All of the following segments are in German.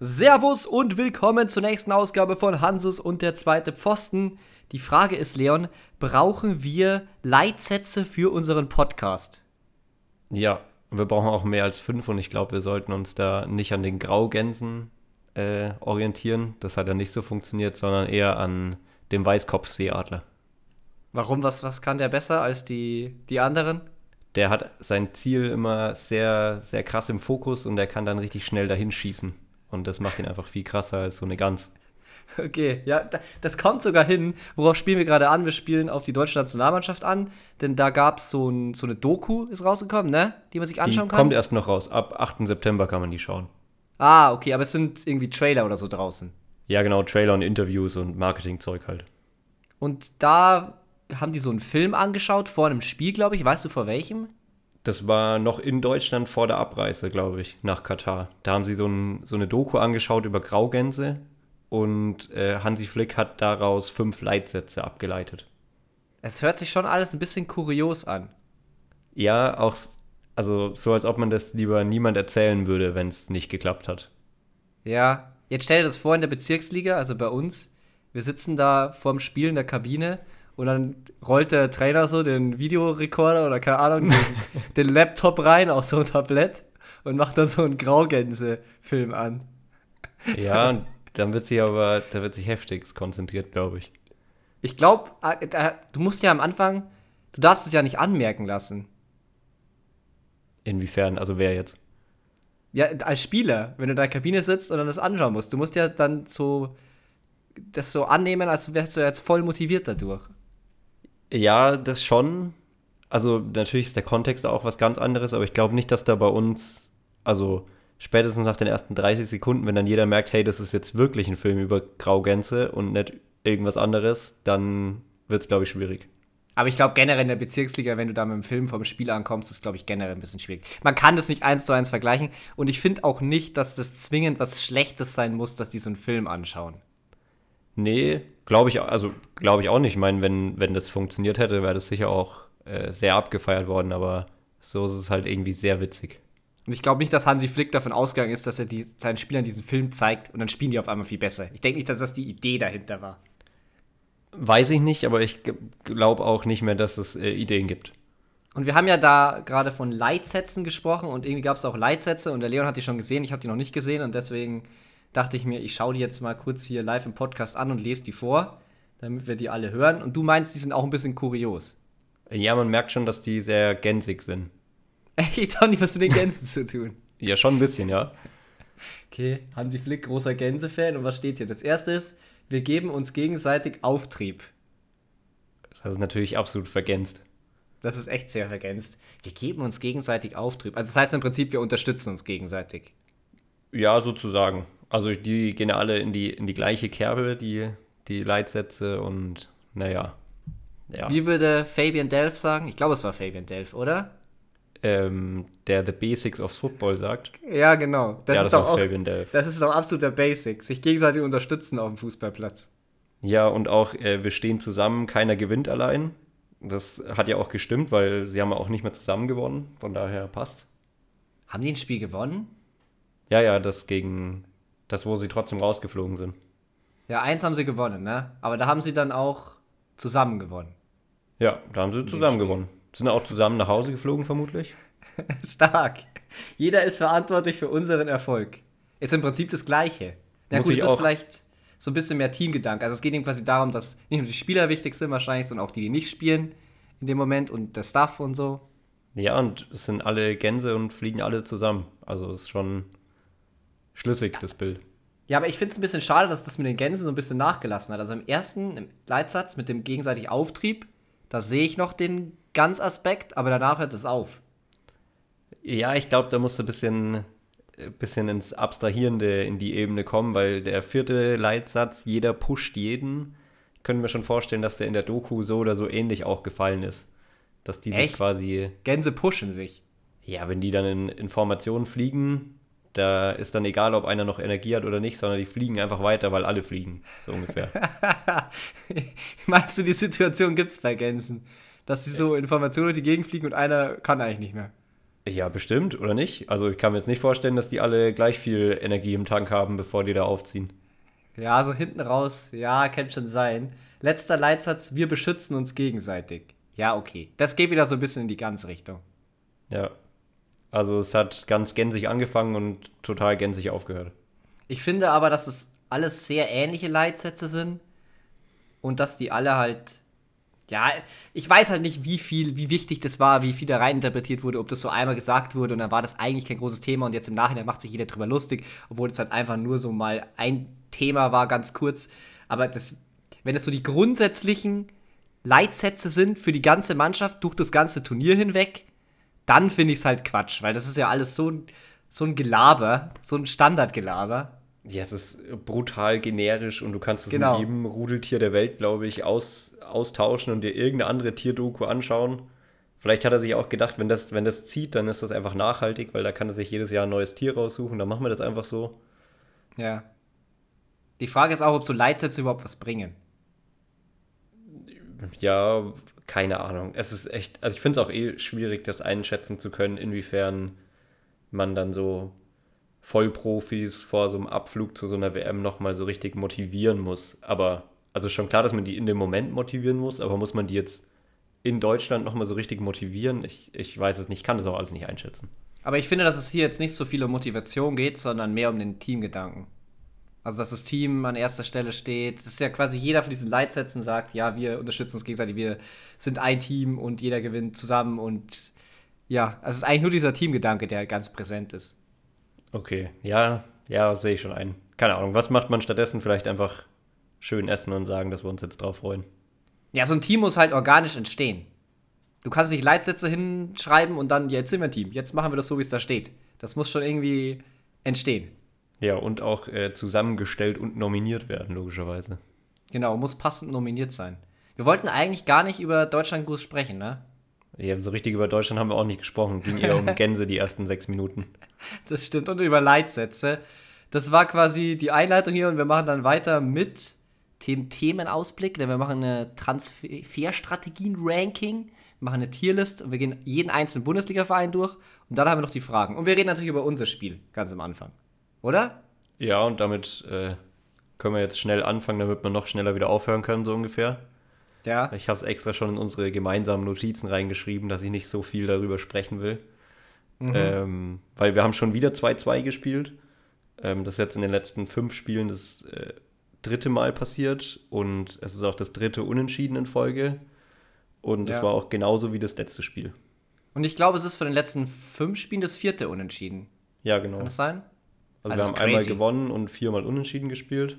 Servus und willkommen zur nächsten Ausgabe von Hansus und der zweite Pfosten. Die Frage ist, Leon, brauchen wir Leitsätze für unseren Podcast? Ja, wir brauchen auch mehr als fünf und ich glaube, wir sollten uns da nicht an den Graugänsen äh, orientieren. Das hat ja nicht so funktioniert, sondern eher an dem Weißkopfseeadler. Warum? Was, was kann der besser als die, die anderen? Der hat sein Ziel immer sehr, sehr krass im Fokus und der kann dann richtig schnell dahin schießen. Und das macht ihn einfach viel krasser als so eine Gans. Okay, ja, das kommt sogar hin. Worauf spielen wir gerade an? Wir spielen auf die deutsche Nationalmannschaft an, denn da gab es so, ein, so eine Doku, ist rausgekommen, ne? Die man sich anschauen die kann. kommt erst noch raus. Ab 8. September kann man die schauen. Ah, okay, aber es sind irgendwie Trailer oder so draußen. Ja, genau, Trailer und Interviews und Marketingzeug halt. Und da haben die so einen Film angeschaut vor einem Spiel, glaube ich. Weißt du vor welchem? Das war noch in Deutschland vor der Abreise, glaube ich, nach Katar. Da haben sie so, ein, so eine Doku angeschaut über Graugänse und äh, Hansi Flick hat daraus fünf Leitsätze abgeleitet. Es hört sich schon alles ein bisschen kurios an. Ja, auch also so, als ob man das lieber niemand erzählen würde, wenn es nicht geklappt hat. Ja, jetzt stell dir das vor in der Bezirksliga, also bei uns. Wir sitzen da vorm Spiel in der Kabine und dann rollt der Trainer so den Videorekorder oder keine Ahnung, den, den Laptop rein auf so ein Tablett und macht dann so einen Graugänse-Film an. Ja, dann wird sich aber, da wird sich heftig konzentriert, glaube ich. Ich glaube, äh, du musst ja am Anfang, du darfst es ja nicht anmerken lassen. Inwiefern? Also wer jetzt? Ja, als Spieler, wenn du in der Kabine sitzt und dann das anschauen musst. Du musst ja dann so das so annehmen, als wärst du jetzt voll motiviert dadurch. Ja, das schon. Also natürlich ist der Kontext auch was ganz anderes, aber ich glaube nicht, dass da bei uns, also spätestens nach den ersten 30 Sekunden, wenn dann jeder merkt, hey, das ist jetzt wirklich ein Film über Graugänse und nicht irgendwas anderes, dann wird es, glaube ich, schwierig. Aber ich glaube generell in der Bezirksliga, wenn du da mit dem Film vom Spiel ankommst, ist, glaube ich, generell ein bisschen schwierig. Man kann das nicht eins zu eins vergleichen und ich finde auch nicht, dass das zwingend was Schlechtes sein muss, dass die so einen Film anschauen. Nee, glaube ich, also glaube ich auch nicht. Ich meine, wenn, wenn das funktioniert hätte, wäre das sicher auch äh, sehr abgefeiert worden, aber so ist es halt irgendwie sehr witzig. Und ich glaube nicht, dass Hansi Flick davon ausgegangen ist, dass er die, seinen Spielern diesen Film zeigt und dann spielen die auf einmal viel besser. Ich denke nicht, dass das die Idee dahinter war. Weiß ich nicht, aber ich glaube auch nicht mehr, dass es äh, Ideen gibt. Und wir haben ja da gerade von Leitsätzen gesprochen und irgendwie gab es auch Leitsätze und der Leon hat die schon gesehen, ich habe die noch nicht gesehen und deswegen dachte ich mir, ich schaue die jetzt mal kurz hier live im Podcast an und lese die vor, damit wir die alle hören. Und du meinst, die sind auch ein bisschen kurios. Ja, man merkt schon, dass die sehr gänsig sind. Ich habe nicht was mit den Gänsen zu tun. Ja, schon ein bisschen, ja. Okay, Hansi Flick, großer Gänsefan. Und was steht hier? Das erste ist, wir geben uns gegenseitig Auftrieb. Das ist natürlich absolut vergänzt. Das ist echt sehr vergänzt. Wir geben uns gegenseitig Auftrieb. Also das heißt im Prinzip, wir unterstützen uns gegenseitig. Ja, sozusagen. Also die gehen alle in die, in die gleiche Kerbe, die, die Leitsätze und naja. Ja. Wie würde Fabian Delph sagen? Ich glaube, es war Fabian Delph, oder? Ähm, der The Basics of Football sagt. Ja, genau. Das, ja, ist, das doch auch, Fabian Delph. Das ist doch absoluter Basic. Sich gegenseitig unterstützen auf dem Fußballplatz. Ja, und auch, äh, wir stehen zusammen, keiner gewinnt allein. Das hat ja auch gestimmt, weil sie haben auch nicht mehr zusammen gewonnen. Von daher passt. Haben die ein Spiel gewonnen? Ja, ja, das gegen das, wo sie trotzdem rausgeflogen sind. Ja, eins haben sie gewonnen, ne? Aber da haben sie dann auch zusammen gewonnen. Ja, da haben sie zusammen gewonnen. Sind auch zusammen nach Hause geflogen, vermutlich? Stark. Jeder ist verantwortlich für unseren Erfolg. Ist im Prinzip das Gleiche. Ja, Muss gut, es ist vielleicht so ein bisschen mehr Teamgedanke. Also es geht ihm quasi darum, dass nicht nur die Spieler wichtig sind wahrscheinlich, sondern auch die, die nicht spielen in dem Moment und der Staff und so. Ja, und es sind alle Gänse und fliegen alle zusammen. Also es ist schon schlüssig, das Bild. Ja, aber ich finde es ein bisschen schade, dass das mit den Gänsen so ein bisschen nachgelassen hat. Also im ersten im Leitsatz mit dem gegenseitigen Auftrieb, da sehe ich noch den Ganz-Aspekt, aber danach hört es auf. Ja, ich glaube, da musst du ein bisschen, bisschen ins Abstrahierende in die Ebene kommen, weil der vierte Leitsatz, jeder pusht jeden, können wir schon vorstellen, dass der in der Doku so oder so ähnlich auch gefallen ist. Dass die Echt? sich quasi. Gänse pushen sich. Ja, wenn die dann in Informationen fliegen, da ist dann egal, ob einer noch Energie hat oder nicht, sondern die fliegen einfach weiter, weil alle fliegen, so ungefähr. Meinst du, die Situation gibt es bei Gänsen? Dass sie so Informationen durch die Gegend fliegen und einer kann eigentlich nicht mehr? Ja, bestimmt, oder nicht? Also ich kann mir jetzt nicht vorstellen, dass die alle gleich viel Energie im Tank haben, bevor die da aufziehen. Ja, so hinten raus, ja, kann schon sein. Letzter Leitsatz, wir beschützen uns gegenseitig. Ja, okay. Das geht wieder so ein bisschen in die ganze Richtung. Ja. Also es hat ganz gänzig angefangen und total gänzig aufgehört. Ich finde aber, dass es alles sehr ähnliche Leitsätze sind und dass die alle halt ja, ich weiß halt nicht, wie viel, wie wichtig das war, wie viel da reininterpretiert wurde, ob das so einmal gesagt wurde und dann war das eigentlich kein großes Thema und jetzt im Nachhinein macht sich jeder drüber lustig, obwohl es halt einfach nur so mal ein Thema war, ganz kurz. Aber das, wenn das so die grundsätzlichen Leitsätze sind für die ganze Mannschaft durch das ganze Turnier hinweg, dann finde ich es halt Quatsch, weil das ist ja alles so ein, so ein Gelaber, so ein Standardgelaber. Ja, es ist brutal generisch und du kannst es genau. mit jedem Rudeltier der Welt, glaube ich, aus, austauschen und dir irgendeine andere Tierdoku anschauen. Vielleicht hat er sich auch gedacht, wenn das, wenn das zieht, dann ist das einfach nachhaltig, weil da kann er sich jedes Jahr ein neues Tier raussuchen. Dann machen wir das einfach so. Ja. Die Frage ist auch, ob so Leitsätze überhaupt was bringen. Ja, keine Ahnung. Es ist echt, also ich finde es auch eh schwierig, das einschätzen zu können, inwiefern man dann so Vollprofis vor so einem Abflug zu so einer WM nochmal so richtig motivieren muss. Aber, also schon klar, dass man die in dem Moment motivieren muss, aber muss man die jetzt in Deutschland nochmal so richtig motivieren? Ich, ich weiß es nicht, kann das auch alles nicht einschätzen. Aber ich finde, dass es hier jetzt nicht so viel um Motivation geht, sondern mehr um den Teamgedanken. Also, dass das Team an erster Stelle steht. Das ist ja quasi jeder von diesen Leitsätzen sagt, ja, wir unterstützen uns gegenseitig, wir sind ein Team und jeder gewinnt zusammen und ja, also es ist eigentlich nur dieser Teamgedanke, der ganz präsent ist. Okay, ja, ja, sehe ich schon ein. Keine Ahnung, was macht man stattdessen? Vielleicht einfach schön essen und sagen, dass wir uns jetzt drauf freuen. Ja, so ein Team muss halt organisch entstehen. Du kannst nicht Leitsätze hinschreiben und dann, jetzt sind wir ein Team, jetzt machen wir das so, wie es da steht. Das muss schon irgendwie entstehen. Ja, und auch äh, zusammengestellt und nominiert werden, logischerweise. Genau, muss passend nominiert sein. Wir wollten eigentlich gar nicht über Deutschland-Gruß sprechen, ne? Ja, so richtig über Deutschland haben wir auch nicht gesprochen. Ging eher um Gänse die ersten sechs Minuten. Das stimmt. Und über Leitsätze. Das war quasi die Einleitung hier und wir machen dann weiter mit dem Themenausblick, denn wir machen eine Transferstrategien-Ranking, machen eine Tierlist und wir gehen jeden einzelnen Bundesliga-Verein durch und dann haben wir noch die Fragen. Und wir reden natürlich über unser Spiel ganz am Anfang. Oder? Ja, und damit äh, können wir jetzt schnell anfangen, damit wir noch schneller wieder aufhören können, so ungefähr. Ja. Ich habe es extra schon in unsere gemeinsamen Notizen reingeschrieben, dass ich nicht so viel darüber sprechen will. Mhm. Ähm, weil wir haben schon wieder 2-2 gespielt. Ähm, das ist jetzt in den letzten fünf Spielen das äh, dritte Mal passiert und es ist auch das dritte Unentschieden in Folge. Und es ja. war auch genauso wie das letzte Spiel. Und ich glaube, es ist von den letzten fünf Spielen das vierte Unentschieden. Ja, genau. Kann das sein? Also, also wir haben einmal gewonnen und viermal unentschieden gespielt.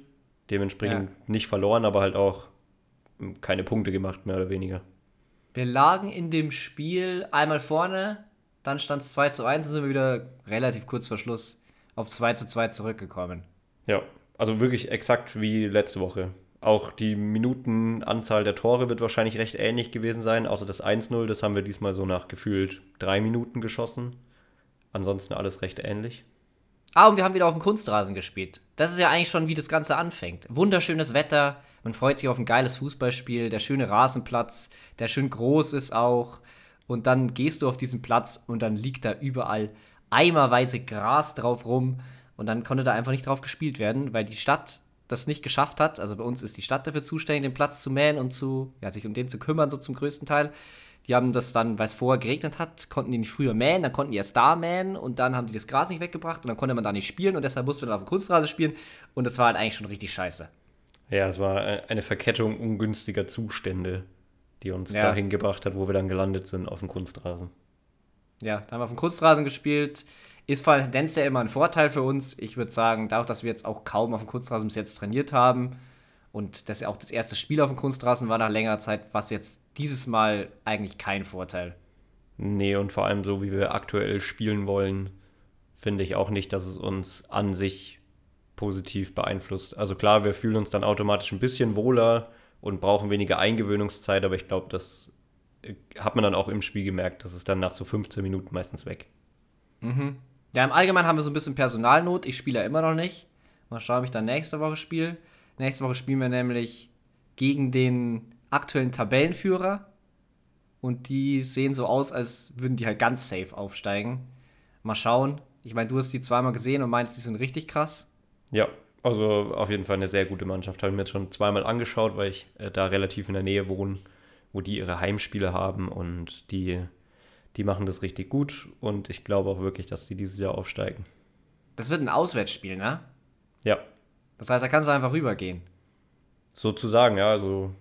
Dementsprechend ja. nicht verloren, aber halt auch keine Punkte gemacht, mehr oder weniger. Wir lagen in dem Spiel einmal vorne, dann stand es 2 zu 1 und sind wir wieder relativ kurz vor Schluss auf 2 zu 2 zurückgekommen. Ja, also wirklich exakt wie letzte Woche. Auch die Minutenanzahl der Tore wird wahrscheinlich recht ähnlich gewesen sein, außer das 1-0, das haben wir diesmal so nach gefühlt drei Minuten geschossen. Ansonsten alles recht ähnlich. Ah, und wir haben wieder auf dem Kunstrasen gespielt. Das ist ja eigentlich schon, wie das Ganze anfängt. Wunderschönes Wetter, man freut sich auf ein geiles Fußballspiel, der schöne Rasenplatz, der schön groß ist auch. Und dann gehst du auf diesen Platz und dann liegt da überall eimerweise Gras drauf rum. Und dann konnte da einfach nicht drauf gespielt werden, weil die Stadt das nicht geschafft hat. Also bei uns ist die Stadt dafür zuständig, den Platz zu mähen und zu, ja, sich um den zu kümmern, so zum größten Teil. Die haben das dann, weil es vorher geregnet hat, konnten die nicht früher mähen, dann konnten die erst da mähen und dann haben die das Gras nicht weggebracht und dann konnte man da nicht spielen und deshalb musste man auf dem Kunstrasen spielen und das war halt eigentlich schon richtig scheiße. Ja, es war eine Verkettung ungünstiger Zustände, die uns ja. dahin gebracht hat, wo wir dann gelandet sind auf dem Kunstrasen. Ja, da haben wir auf dem Kunstrasen gespielt. Ist der Tendenz ja immer ein Vorteil für uns. Ich würde sagen, dadurch, dass wir jetzt auch kaum auf dem Kunstrasen bis jetzt trainiert haben, und das ja auch das erste Spiel auf dem Kunstrasen war nach längerer Zeit, was jetzt dieses Mal eigentlich kein Vorteil. Nee, und vor allem so, wie wir aktuell spielen wollen, finde ich auch nicht, dass es uns an sich positiv beeinflusst. Also klar, wir fühlen uns dann automatisch ein bisschen wohler und brauchen weniger Eingewöhnungszeit, aber ich glaube, das äh, hat man dann auch im Spiel gemerkt, das ist dann nach so 15 Minuten meistens weg. Mhm. Ja, im Allgemeinen haben wir so ein bisschen Personalnot. Ich spiele ja immer noch nicht. Mal schauen, ob ich dann nächste Woche spiele. Nächste Woche spielen wir nämlich gegen den aktuellen Tabellenführer. und die sehen so aus, als würden die halt ganz safe aufsteigen. Mal schauen. Ich meine, du hast die zweimal gesehen und meinst, die sind richtig krass. Ja, also auf jeden Fall eine sehr gute Mannschaft. Habe ich mir jetzt schon zweimal angeschaut, weil ich äh, da relativ in der Nähe wohne, wo die ihre Heimspiele haben und die, die machen das richtig gut und ich glaube auch wirklich, dass die dieses Jahr aufsteigen. Das wird ein Auswärtsspiel, ne? Ja. Das heißt, da kannst du einfach rübergehen. Sozusagen, ja, also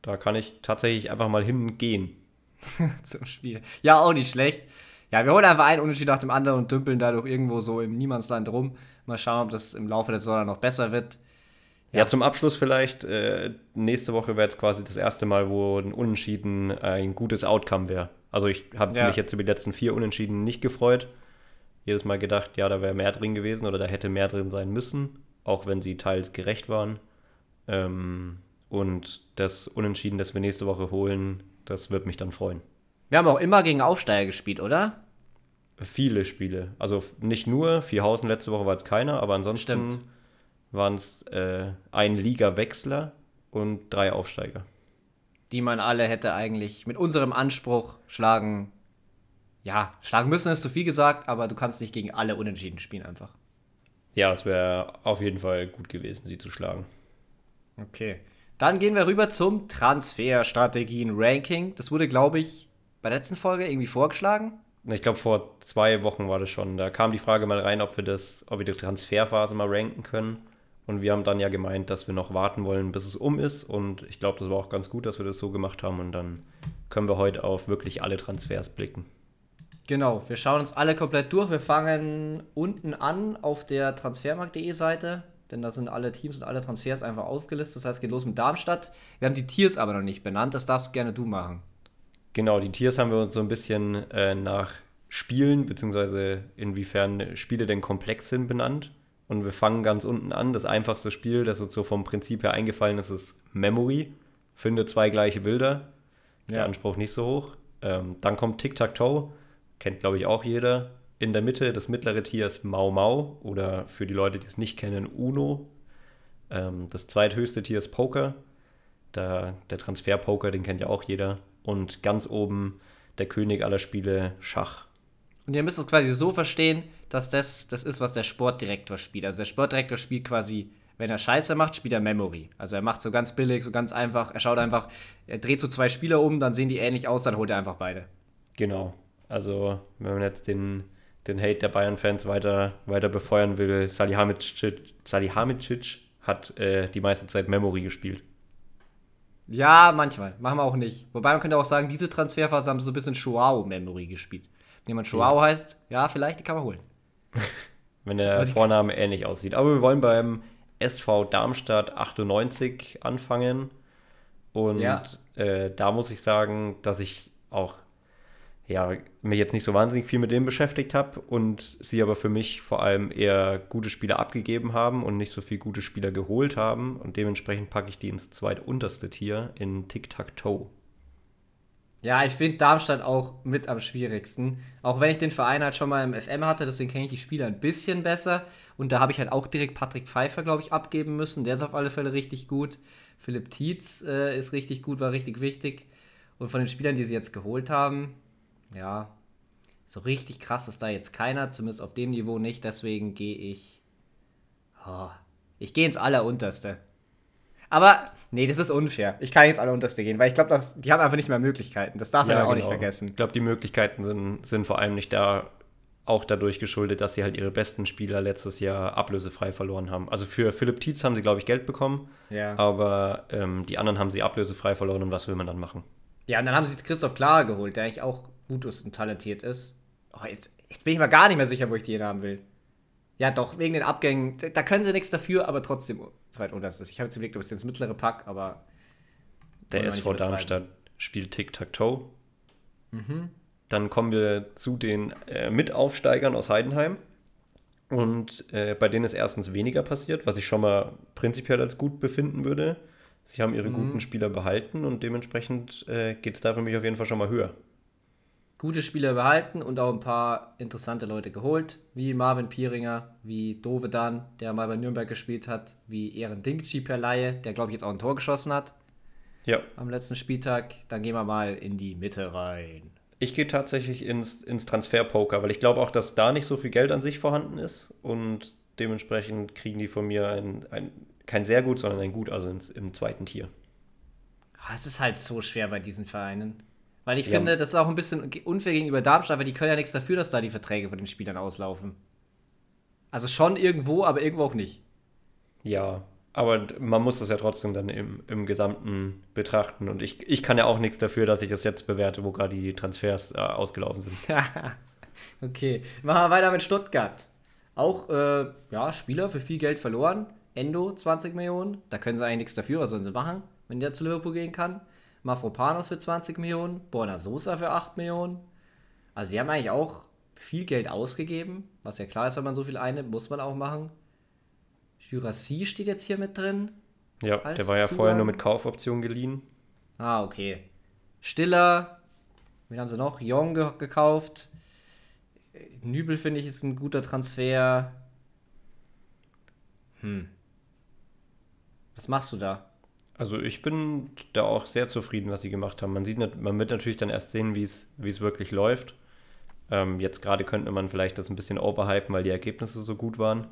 da kann ich tatsächlich einfach mal hingehen. Zum Spiel. Ja, auch nicht schlecht. Ja, wir holen einfach einen Unterschied nach dem anderen und dümpeln dadurch irgendwo so im Niemandsland rum. Mal schauen, ob das im Laufe der Saison noch besser wird. Ja, ja zum Abschluss vielleicht, äh, nächste Woche wäre jetzt quasi das erste Mal, wo ein Unentschieden ein gutes Outcome wäre. Also ich habe ja. mich jetzt über die letzten vier Unentschieden nicht gefreut. Jedes Mal gedacht, ja, da wäre mehr drin gewesen oder da hätte mehr drin sein müssen, auch wenn sie teils gerecht waren. Ähm, und das Unentschieden, das wir nächste Woche holen, das wird mich dann freuen. Wir haben auch immer gegen Aufsteiger gespielt, oder? Viele Spiele. Also nicht nur, Vierhausen letzte Woche war es keiner, aber ansonsten waren es äh, ein Liga-Wechsler und drei Aufsteiger. Die man alle hätte eigentlich mit unserem Anspruch schlagen. Ja, schlagen müssen ist zu viel gesagt, aber du kannst nicht gegen alle unentschieden spielen einfach. Ja, es wäre auf jeden Fall gut gewesen, sie zu schlagen. Okay. Dann gehen wir rüber zum Transferstrategien-Ranking. Das wurde, glaube ich, bei der letzten Folge irgendwie vorgeschlagen. Ich glaube, vor zwei Wochen war das schon. Da kam die Frage mal rein, ob wir das, ob wir die Transferphase mal ranken können. Und wir haben dann ja gemeint, dass wir noch warten wollen, bis es um ist. Und ich glaube, das war auch ganz gut, dass wir das so gemacht haben. Und dann können wir heute auf wirklich alle Transfers blicken. Genau, wir schauen uns alle komplett durch. Wir fangen unten an auf der transfermarkt.de Seite denn da sind alle Teams und alle Transfers einfach aufgelistet. Das heißt, es geht los mit Darmstadt. Wir haben die Tiers aber noch nicht benannt, das darfst gerne du machen. Genau, die Tiers haben wir uns so ein bisschen äh, nach Spielen, beziehungsweise inwiefern Spiele denn komplex sind, benannt. Und wir fangen ganz unten an. Das einfachste Spiel, das uns so vom Prinzip her eingefallen ist, ist Memory. Finde zwei gleiche Bilder. Der ja. Anspruch nicht so hoch. Ähm, dann kommt Tic-Tac-Toe. Kennt, glaube ich, auch jeder in der Mitte das mittlere Tier ist Mau Mau oder für die Leute, die es nicht kennen, Uno. Ähm, das zweithöchste Tier ist Poker. Da, der Transfer-Poker, den kennt ja auch jeder. Und ganz oben der König aller Spiele, Schach. Und ihr müsst es quasi so verstehen, dass das das ist, was der Sportdirektor spielt. Also der Sportdirektor spielt quasi, wenn er Scheiße macht, spielt er Memory. Also er macht so ganz billig, so ganz einfach. Er schaut einfach, er dreht so zwei Spieler um, dann sehen die ähnlich aus, dann holt er einfach beide. Genau. Also wenn man jetzt den den Hate der Bayern-Fans weiter, weiter befeuern will, Salihamidzic, Salihamidzic hat äh, die meiste Zeit Memory gespielt. Ja, manchmal. Machen wir auch nicht. Wobei man könnte auch sagen, diese Transferphase haben so ein bisschen Joao-Memory gespielt. Wenn jemand Joao ja. heißt, ja, vielleicht, die kann man holen. Wenn der Vorname ähnlich aussieht. Aber wir wollen beim SV Darmstadt 98 anfangen. Und ja. äh, da muss ich sagen, dass ich auch ja, mich jetzt nicht so wahnsinnig viel mit dem beschäftigt habe und sie aber für mich vor allem eher gute Spieler abgegeben haben und nicht so viel gute Spieler geholt haben. Und dementsprechend packe ich die ins zweitunterste Tier in Tic-Tac-Toe. Ja, ich finde Darmstadt auch mit am schwierigsten. Auch wenn ich den Verein halt schon mal im FM hatte, deswegen kenne ich die Spieler ein bisschen besser. Und da habe ich halt auch direkt Patrick Pfeiffer, glaube ich, abgeben müssen. Der ist auf alle Fälle richtig gut. Philipp Tietz äh, ist richtig gut, war richtig wichtig. Und von den Spielern, die sie jetzt geholt haben, ja, so richtig krass ist da jetzt keiner, zumindest auf dem Niveau nicht. Deswegen gehe ich. Oh, ich gehe ins Allerunterste. Aber, nee, das ist unfair. Ich kann ins Allerunterste gehen, weil ich glaube, die haben einfach nicht mehr Möglichkeiten. Das darf man ja, auch genau. nicht vergessen. Ich glaube, die Möglichkeiten sind, sind vor allem nicht da, auch dadurch geschuldet, dass sie halt ihre besten Spieler letztes Jahr ablösefrei verloren haben. Also für Philipp Tietz haben sie, glaube ich, Geld bekommen. Ja. Aber ähm, die anderen haben sie ablösefrei verloren und was will man dann machen? Ja, und dann haben sie Christoph Klar geholt, der eigentlich auch gut ist und talentiert ist. Oh, jetzt, jetzt, bin ich mir gar nicht mehr sicher, wo ich die haben will. Ja, doch, wegen den Abgängen. Da können sie nichts dafür, aber trotzdem zweitunterstes. Ich habe jetzt überlegt, ob es ins mittlere Pack, aber. Der SV Darmstadt spielt Tic-Tac-Toe. Mhm. Dann kommen wir zu den äh, Mitaufsteigern aus Heidenheim. Und äh, bei denen ist erstens weniger passiert, was ich schon mal prinzipiell als gut befinden würde. Sie haben ihre mhm. guten Spieler behalten und dementsprechend äh, geht es da für mich auf jeden Fall schon mal höher. Gute Spieler behalten und auch ein paar interessante Leute geholt, wie Marvin Pieringer, wie Dovedan, der mal bei Nürnberg gespielt hat, wie Ehren Dinkci per Laie, der glaube ich jetzt auch ein Tor geschossen hat. Ja. Am letzten Spieltag. Dann gehen wir mal in die Mitte rein. Ich gehe tatsächlich ins, ins Transferpoker, weil ich glaube auch, dass da nicht so viel Geld an sich vorhanden ist und dementsprechend kriegen die von mir ein, ein kein sehr gut, sondern ein gut, also ins, im zweiten Tier. Ah, Es ist halt so schwer bei diesen Vereinen. Weil ich Ja. finde, das ist auch ein bisschen unfair gegenüber Darmstadt, weil die können ja nichts dafür, dass da die Verträge von den Spielern auslaufen. Also schon irgendwo, aber irgendwo auch nicht. Ja, aber man muss das ja trotzdem dann im, im Gesamten betrachten und ich, ich kann ja auch nichts dafür, dass ich das jetzt bewerte, wo gerade die Transfers äh, ausgelaufen sind. okay, machen wir weiter mit Stuttgart. Auch, äh, ja, Spieler für viel Geld verloren. Endo 20 Millionen. Da können sie eigentlich nichts dafür. Was sollen sie machen, wenn der zu Liverpool gehen kann? Mafropanos für 20 Millionen. Borna Sosa für 8 Millionen. Also die haben eigentlich auch viel Geld ausgegeben. Was ja klar ist, wenn man so viel einnimmt, muss man auch machen. Jurassi steht jetzt hier mit drin. Ja, der war ja vorher nur Zugang? mit Kaufoption geliehen. Ah, okay. Stiller. Wen haben sie noch? Jong ge gekauft. Nübel finde ich ist ein guter Transfer. Hm. Was machst du da? Also ich bin da auch sehr zufrieden, was sie gemacht haben. Man sieht, man wird natürlich dann erst sehen, wie es wie es wirklich läuft. Ähm, jetzt gerade könnte man vielleicht das ein bisschen overhypen, weil die Ergebnisse so gut waren.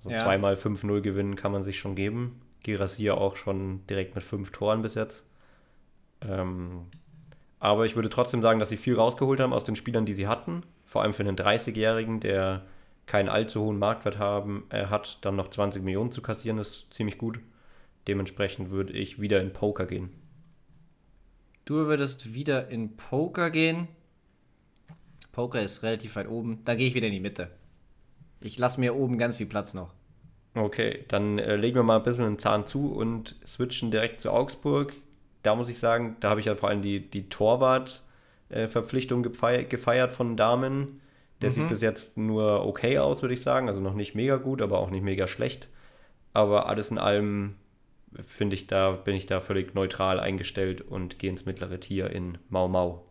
So Ja. zweimal 5-0 gewinnen kann man sich schon geben. Girassia auch schon direkt mit fünf Toren bis jetzt. Ähm, aber ich würde trotzdem sagen, dass sie viel rausgeholt haben aus den Spielern, die sie hatten. Vor allem für einen 30-Jährigen, der keinen allzu hohen Marktwert haben, äh, hat, dann noch 20 Millionen zu kassieren, ist ziemlich gut. Dementsprechend würde ich wieder in Poker gehen. Du würdest wieder in Poker gehen. Poker ist relativ weit oben. Da gehe ich wieder in die Mitte. Ich lasse mir oben ganz viel Platz noch. Okay, dann äh, legen wir mal ein bisschen einen Zahn zu und switchen direkt zu Augsburg. Da muss ich sagen, da habe ich ja vor allem die, die Torwart-Verpflichtung gefeiert, gefeiert von Damen. Der sieht bis jetzt nur okay aus, würde ich sagen. Also noch nicht mega gut, aber auch nicht mega schlecht. Aber alles in allem finde ich, da bin ich da völlig neutral eingestellt und gehe ins mittlere Tier in Mau Mau.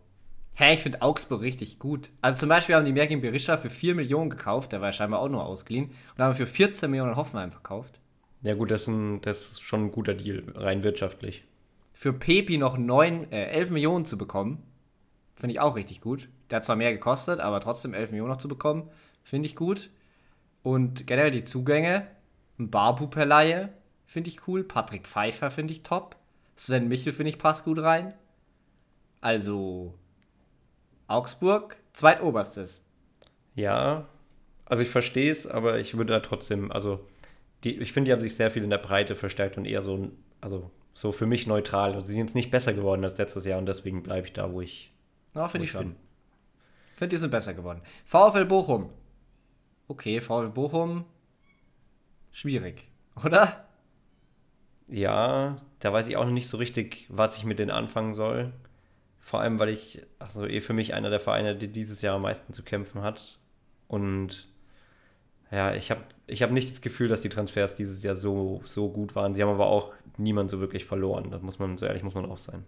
Hä, ich finde Augsburg richtig gut. Also zum Beispiel haben die Merkin Berisha für 4 Millionen gekauft, der war ja scheinbar auch nur ausgeliehen. Und haben für 14 Millionen Hoffenheim verkauft. Ja gut, das ist, ein, das ist schon ein guter Deal, rein wirtschaftlich. Für Pepi noch 9, äh, 11 Millionen zu bekommen, finde ich auch richtig gut. Der hat zwar mehr gekostet, aber trotzdem 11 Millionen noch zu bekommen, finde ich gut. Und generell die Zugänge, ein Barbu per Laie, finde ich cool. Patrick Pfeiffer finde ich top. Sven Michel finde ich passt gut rein. Also Augsburg, zweitoberstes. Ja, also ich verstehe es, aber ich würde da trotzdem, also die, ich finde, die haben sich sehr viel in der Breite verstärkt und eher so, also so für mich neutral. Also sie sind jetzt nicht besser geworden als letztes Jahr und deswegen bleibe ich da, wo ich, Ja, finde ich schon. bin. Finde, die sind besser geworden. VfL Bochum. Okay, VfL Bochum. Schwierig, oder? Ja, da weiß ich auch noch nicht so richtig, was ich mit denen anfangen soll. Vor allem, weil ich, also eh für mich einer der Vereine, die dieses Jahr am meisten zu kämpfen hat. Und ja, ich habe ich hab nicht das Gefühl, dass die Transfers dieses Jahr so, so gut waren. Sie haben aber auch niemand so wirklich verloren. Das muss man, so ehrlich muss man auch sein.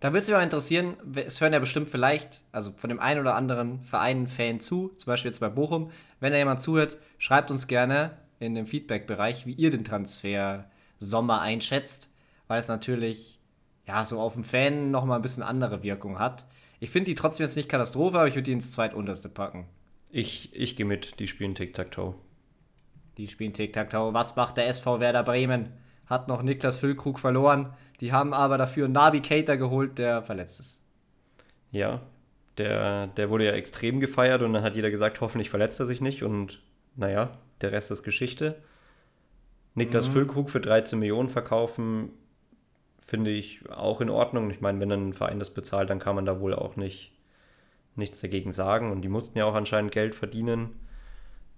Da würde es mich mal interessieren, es hören ja bestimmt vielleicht, also von dem einen oder anderen Verein Fan zu, zum Beispiel jetzt bei Bochum. Wenn da jemand zuhört, schreibt uns gerne in dem Feedback-Bereich, wie ihr den Transfer Sommer einschätzt, weil es natürlich ja so auf den Fan nochmal ein bisschen andere Wirkung hat. Ich finde die trotzdem jetzt nicht Katastrophe, aber ich würde die ins zweitunterste packen. Ich, ich gehe mit, die spielen Tic-Tac-Toe. Die spielen Tic-Tac-Toe. Was macht der SV Werder Bremen? Hat noch Niklas Füllkrug verloren. Die haben aber dafür Nabi Keita geholt, der verletzt ist. Ja, der, der wurde ja extrem gefeiert und dann hat jeder gesagt, hoffentlich verletzt er sich nicht und naja, der Rest ist Geschichte. Niklas Füllkrug für 13 Millionen verkaufen, finde ich auch in Ordnung. Ich meine, wenn dann ein Verein das bezahlt, dann kann man da wohl auch nicht nichts dagegen sagen. Und die mussten ja auch anscheinend Geld verdienen.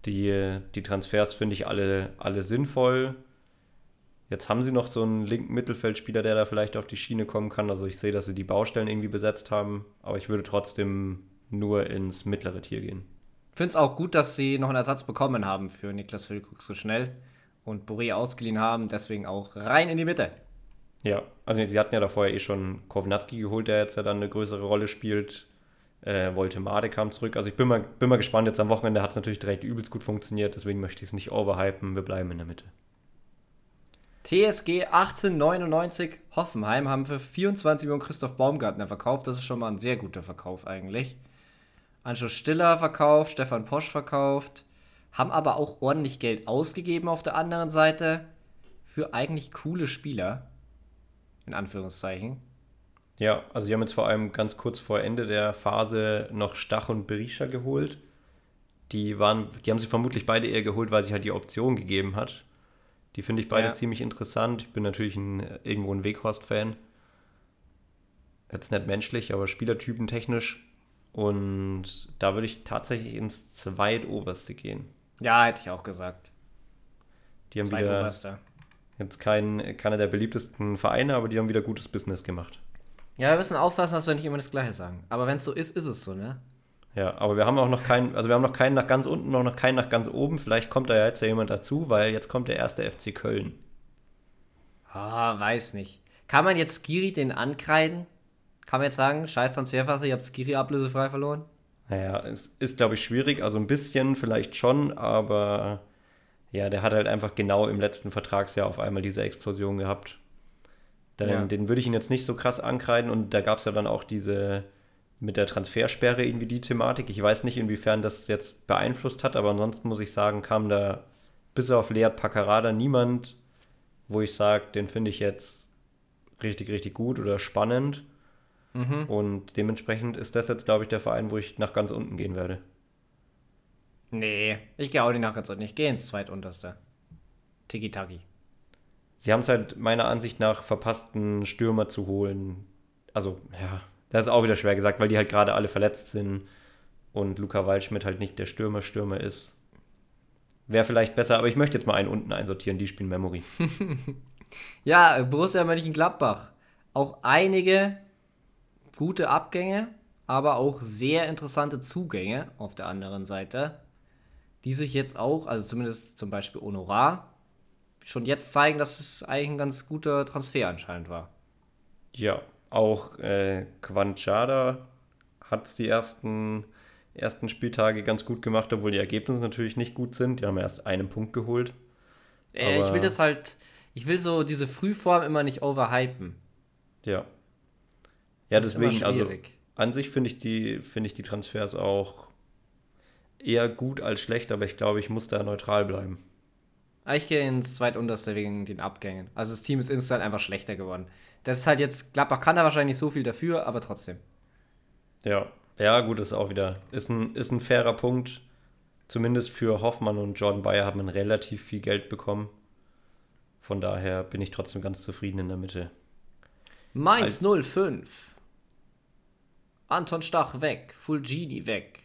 Die, die Transfers finde ich alle, alle sinnvoll. Jetzt haben sie noch so einen linken Mittelfeldspieler, der da vielleicht auf die Schiene kommen kann. Also ich sehe, dass sie die Baustellen irgendwie besetzt haben, aber ich würde trotzdem nur ins mittlere Tier gehen. Ich finde es auch gut, dass sie noch einen Ersatz bekommen haben für Niklas Füllkrug so schnell und Boré ausgeliehen haben, deswegen auch rein in die Mitte. Ja, also sie hatten ja davor ja eh schon Kovnatski geholt, der jetzt ja dann eine größere Rolle spielt. Äh, Voltemade kam zurück. Also ich bin mal, bin mal gespannt. Jetzt am Wochenende hat es natürlich direkt übelst gut funktioniert, deswegen möchte ich es nicht overhypen. Wir bleiben in der Mitte. TSG 1899 Hoffenheim haben für 24 Millionen Christoph Baumgartner verkauft. Das ist schon mal ein sehr guter Verkauf eigentlich. Anschluss Stiller verkauft, Stefan Posch verkauft. Haben aber auch ordentlich Geld ausgegeben auf der anderen Seite für eigentlich coole Spieler. In Anführungszeichen. Ja, also sie haben jetzt vor allem ganz kurz vor Ende der Phase noch Stach und Berisha geholt. Die waren, die haben sie vermutlich beide eher geholt, weil sie halt die Option gegeben hat. Die finde ich beide ja. ziemlich interessant. Ich bin natürlich ein, irgendwo ein Weghorst-Fan. Jetzt nicht menschlich, aber Spielertypen technisch. Und da würde ich tatsächlich ins Zweitoberste gehen. Ja, hätte ich auch gesagt. Die haben wieder jetzt kein, keiner der beliebtesten Vereine, aber die haben wieder gutes Business gemacht. Ja, wir müssen aufpassen, dass wir nicht immer das Gleiche sagen. Aber wenn es so ist, ist es so, ne? Ja, aber wir haben auch noch keinen, also wir haben noch keinen nach ganz unten, noch, noch keinen nach ganz oben. Vielleicht kommt da ja jetzt ja jemand dazu, weil jetzt kommt der erste FC Köln. Ah, weiß nicht. Kann man jetzt Skiri den ankreiden? Kann man jetzt sagen, scheiß Transferphase, ihr habt Skiri ablösefrei verloren? Naja, es ist, glaube ich, schwierig. Also ein bisschen vielleicht schon, aber ja, der hat halt einfach genau im letzten Vertragsjahr auf einmal diese Explosion gehabt. Den, ja. den würde ich ihn jetzt nicht so krass ankreiden und da gab es ja dann auch diese mit der Transfersperre irgendwie die Thematik. Ich weiß nicht, inwiefern das jetzt beeinflusst hat, aber ansonsten muss ich sagen, kam da bis auf Lead Paccarada niemand, wo ich sage, den finde ich jetzt richtig, richtig gut oder spannend. Mhm. Und dementsprechend ist das jetzt, glaube ich, der Verein, wo ich nach ganz unten gehen werde. Nee, ich gehe auch nicht nach ganz unten. Ich gehe ins zweitunterste. Tiki-Taki. Sie haben es halt meiner Ansicht nach verpasst, einen Stürmer zu holen. Also, ja, das ist auch wieder schwer gesagt, weil die halt gerade alle verletzt sind und Luca Waldschmidt halt nicht der Stürmer-Stürmer ist. Wäre vielleicht besser, aber ich möchte jetzt mal einen unten einsortieren, die spielen Memory. ja, Borussia Mönchengladbach. Auch einige gute Abgänge, aber auch sehr interessante Zugänge auf der anderen Seite, die sich jetzt auch, also zumindest zum Beispiel Honorar, schon jetzt zeigen, dass es eigentlich ein ganz guter Transfer anscheinend war. Ja, auch äh, Quanchada hat es die ersten, ersten Spieltage ganz gut gemacht, obwohl die Ergebnisse natürlich nicht gut sind. Die haben erst einen Punkt geholt. Äh, ich will das halt, ich will so diese Frühform immer nicht overhypen. Ja. Ja, das deswegen, also an sich finde ich, die, find ich die Transfers auch eher gut als schlecht, aber ich glaube, ich muss da neutral bleiben. Ah, ich gehe ins zweitunterste wegen den Abgängen. Also das Team ist instant einfach schlechter geworden. Das ist halt jetzt, Gladbach kann da wahrscheinlich nicht so viel dafür, aber trotzdem. Ja, ja, gut, ist auch wieder, ist ein, ist ein fairer Punkt. Zumindest für Hoffmann und Jordan Bayer hat man relativ viel Geld bekommen. Von daher bin ich trotzdem ganz zufrieden in der Mitte. Mainz Als 05. Anton Stach weg. Fulgini weg.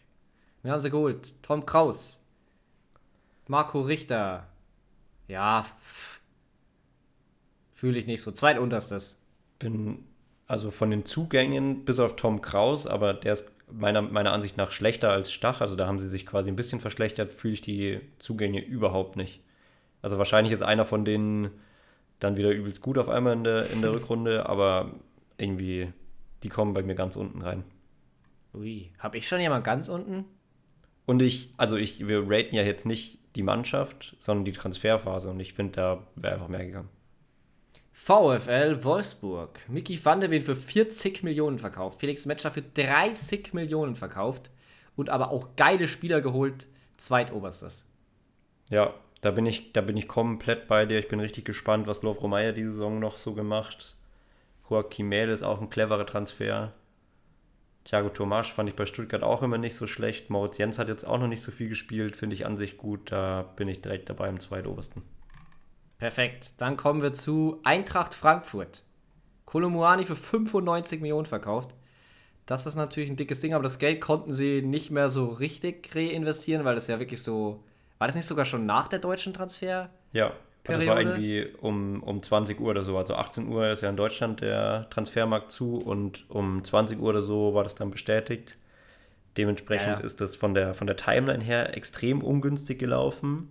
Wir haben sie geholt. Tom Kraus. Marco Richter. Ja, fühle ich nicht so. Zweitunterstes bin also von den Zugängen bis auf Tom Kraus, aber der ist meiner, meiner Ansicht nach schlechter als Stach. Also da haben sie sich quasi ein bisschen verschlechtert, fühle ich die Zugänge überhaupt nicht. Also wahrscheinlich ist einer von denen dann wieder übelst gut auf einmal in der, in der Rückrunde, aber irgendwie, die kommen bei mir ganz unten rein. Ui, habe ich schon jemand ganz unten? Und ich, also ich, wir raten ja jetzt nicht die Mannschaft, sondern die Transferphase und ich finde, da wäre einfach mehr gegangen. VfL Wolfsburg. Mickey van der Ven für 40 Millionen verkauft. Felix Metscher für 30 Millionen verkauft. Und aber auch geile Spieler geholt. Zweitoberstes. Ja, da bin ich, da bin ich komplett bei dir. Ich bin richtig gespannt, was Lovro Meyer diese Saison noch so gemacht. Joaquim Mähl ist auch ein cleverer Transfer. Thiago Tomasch fand ich bei Stuttgart auch immer nicht so schlecht. Moritz Jens hat jetzt auch noch nicht so viel gespielt, finde ich an sich gut. Da bin ich direkt dabei im zweitobersten. Perfekt. Dann kommen wir zu Eintracht Frankfurt. Kolomuani für 95 Millionen verkauft. Das ist natürlich ein dickes Ding, aber das Geld konnten sie nicht mehr so richtig reinvestieren, weil das ja wirklich so. War das nicht sogar schon nach der deutschen Transfer? Ja, das war irgendwie um, um 20 Uhr oder so. Also 18 Uhr ist ja in Deutschland der Transfermarkt zu und um 20 Uhr oder so war das dann bestätigt. Dementsprechend ja, ja. ist das von der, von der Timeline her extrem ungünstig gelaufen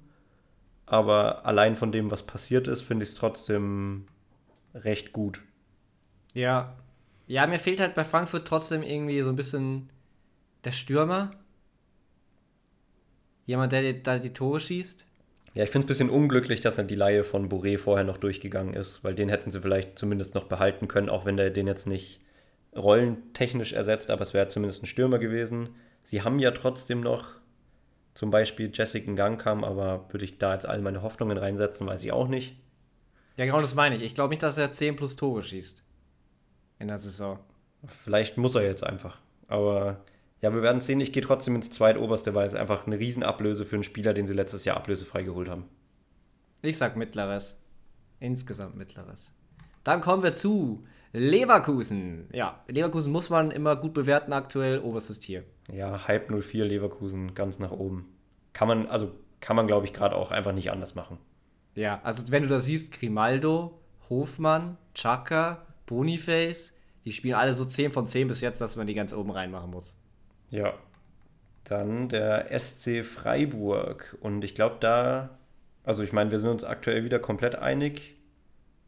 aber allein von dem, was passiert ist, finde ich es trotzdem recht gut. Ja. Ja, mir fehlt halt bei Frankfurt trotzdem irgendwie so ein bisschen der Stürmer. Jemand, der da die Tore schießt. Ja, ich finde es ein bisschen unglücklich, dass dann die Laie von Boré vorher noch durchgegangen ist, weil den hätten sie vielleicht zumindest noch behalten können, auch wenn der den jetzt nicht rollentechnisch ersetzt, aber es wäre zumindest ein Stürmer gewesen. Sie haben ja trotzdem noch zum Beispiel Jessica Gang kam, aber würde ich da jetzt all meine Hoffnungen reinsetzen, weiß ich auch nicht. Ja, genau das meine ich. Ich glaube nicht, dass er 10 plus Tore schießt in der Saison. Vielleicht muss er jetzt einfach. Aber ja, wir werden sehen. Ich gehe trotzdem ins zweitoberste, weil es einfach eine Riesenablöse für einen Spieler, den sie letztes Jahr ablösefrei geholt haben. Ich sag mittleres. Insgesamt mittleres. Dann kommen wir zu Leverkusen. Ja, Leverkusen muss man immer gut bewerten aktuell, oberstes Tier. Ja, Hype 04 Leverkusen ganz nach oben. Kann man, also kann man, glaube ich, gerade auch einfach nicht anders machen. Ja, also wenn du da siehst, Grimaldo, Hofmann, Chaka, Boniface, die spielen alle so 10 von 10 bis jetzt, dass man die ganz oben reinmachen muss. Ja. Dann der SC Freiburg. Und ich glaube, da, also ich meine, wir sind uns aktuell wieder komplett einig.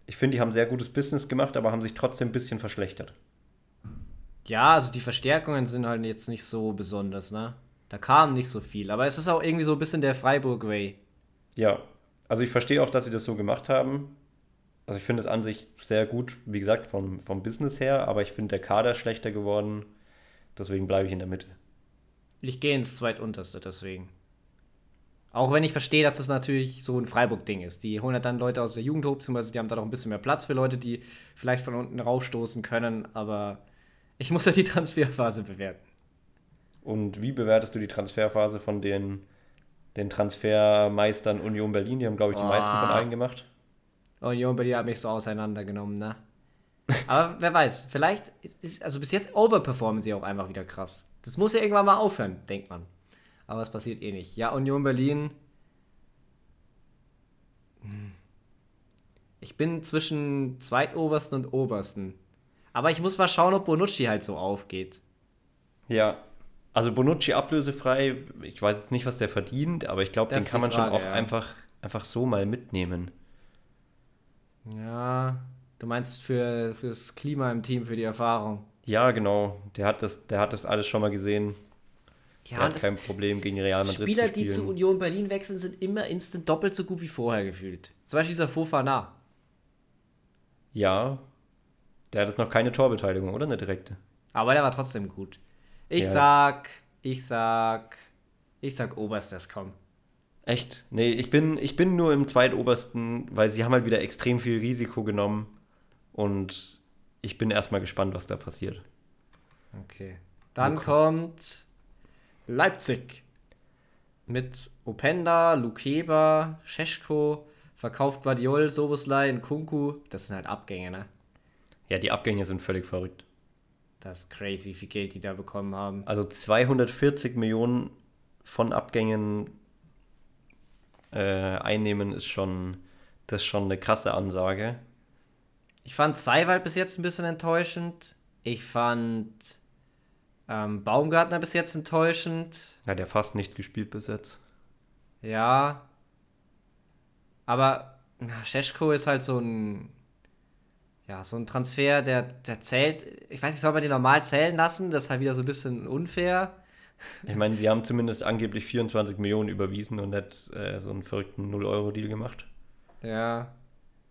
Ich finde, die haben sehr gutes Business gemacht, aber haben sich trotzdem ein bisschen verschlechtert. Ja, also die Verstärkungen sind halt jetzt nicht so besonders, ne? Da kam nicht so viel. Aber es ist auch irgendwie so ein bisschen der Freiburg-Way. Ja, also ich verstehe auch, dass sie das so gemacht haben. Also ich finde es an sich sehr gut, wie gesagt, vom, vom Business her, aber ich finde der Kader schlechter geworden. Deswegen bleibe ich in der Mitte. Ich gehe ins zweitunterste, deswegen. Auch wenn ich verstehe, dass das natürlich so ein Freiburg-Ding ist. Die holen ja dann Leute aus der Jugend hoch, beziehungsweise die haben da noch ein bisschen mehr Platz für Leute, die vielleicht von unten raufstoßen können, aber ich muss ja die Transferphase bewerten. Und wie bewertest du die Transferphase von den, den Transfermeistern Union Berlin? Die haben, glaube ich, die oh. meisten von allen gemacht. Union Berlin hat mich so auseinandergenommen, ne? Aber wer weiß, vielleicht ist, also bis jetzt overperformen sie auch einfach wieder krass. Das muss ja irgendwann mal aufhören, denkt man. Aber es passiert eh nicht. Ja, Union Berlin. Hm. Ich bin zwischen zweitobersten und obersten. Aber ich muss mal schauen, ob Bonucci halt so aufgeht. Ja, also Bonucci ablösefrei, ich weiß jetzt nicht, was der verdient, aber ich glaube, den kann man Frage, schon auch ja. einfach, einfach so mal mitnehmen. Ja, du meinst für fürs Klima im Team, für die Erfahrung. Ja, genau. Der hat das, der hat das alles schon mal gesehen. Ja, der hat kein Problem gegen Real Madrid Spieler, zu die zu Union Berlin wechseln, sind immer instant doppelt so gut wie vorher gefühlt. Zum Beispiel dieser Fofana. Ja, der hat jetzt noch keine Torbeteiligung, oder? Eine direkte. Aber der war trotzdem gut. Ich ja. sag, ich sag, ich sag oberstes, komm. Echt? Nee, ich bin, ich bin nur im zweitobersten, weil sie haben halt wieder extrem viel Risiko genommen. Und ich bin erstmal gespannt, was da passiert. Okay. Dann okay. kommt Leipzig. Mit Openda, Lukeba, Scheschko, verkauft Guardiol, Soboslai, Kunku. Das sind halt Abgänge, ne? Ja, die Abgänge sind völlig verrückt. Das ist crazy, wie viel Geld die da bekommen haben. Also 240 Millionen von Abgängen äh, einnehmen ist schon, das ist schon eine krasse Ansage. Ich fand Seiwald bis jetzt ein bisschen enttäuschend. Ich fand ähm, Baumgartner bis jetzt enttäuschend. Ja, der fast nicht gespielt bis jetzt. Ja. Aber ja, Scheschko ist halt so ein ja, so ein Transfer, der, der zählt, ich weiß nicht, soll man den normal zählen lassen? Das ist halt wieder so ein bisschen unfair. Ich meine, sie haben zumindest angeblich 24 Millionen überwiesen und hat äh, so einen verrückten 0-Euro-Deal gemacht. Ja.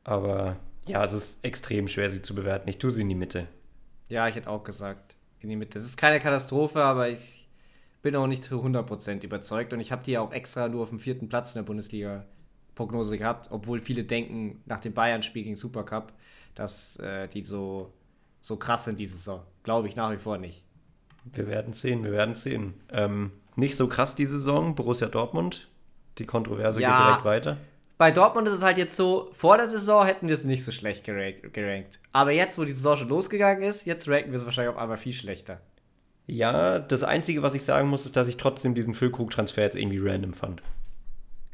Aber ja, es ist extrem schwer, sie zu bewerten. Ich tue sie in die Mitte. Ja, ich hätte auch gesagt, in die Mitte. Es ist keine Katastrophe, aber ich bin auch nicht zu 100% überzeugt und ich habe die ja auch extra nur auf dem vierten Platz in der Bundesliga-Prognose gehabt, obwohl viele denken, nach dem Bayern-Spiel gegen Supercup, dass äh, die so, so krass sind diese Saison. Glaube ich nach wie vor nicht. Wir werden sehen, wir werden sehen. Ähm, nicht so krass die Saison, Borussia Dortmund. Die Kontroverse ja, geht direkt weiter. Bei Dortmund ist es halt jetzt so, vor der Saison hätten wir es nicht so schlecht gerankt. Aber jetzt, wo die Saison schon losgegangen ist, jetzt ranken wir es wahrscheinlich auf einmal viel schlechter. Ja, das Einzige, was ich sagen muss, ist, dass ich trotzdem diesen Füllkrug-Transfer jetzt irgendwie random fand.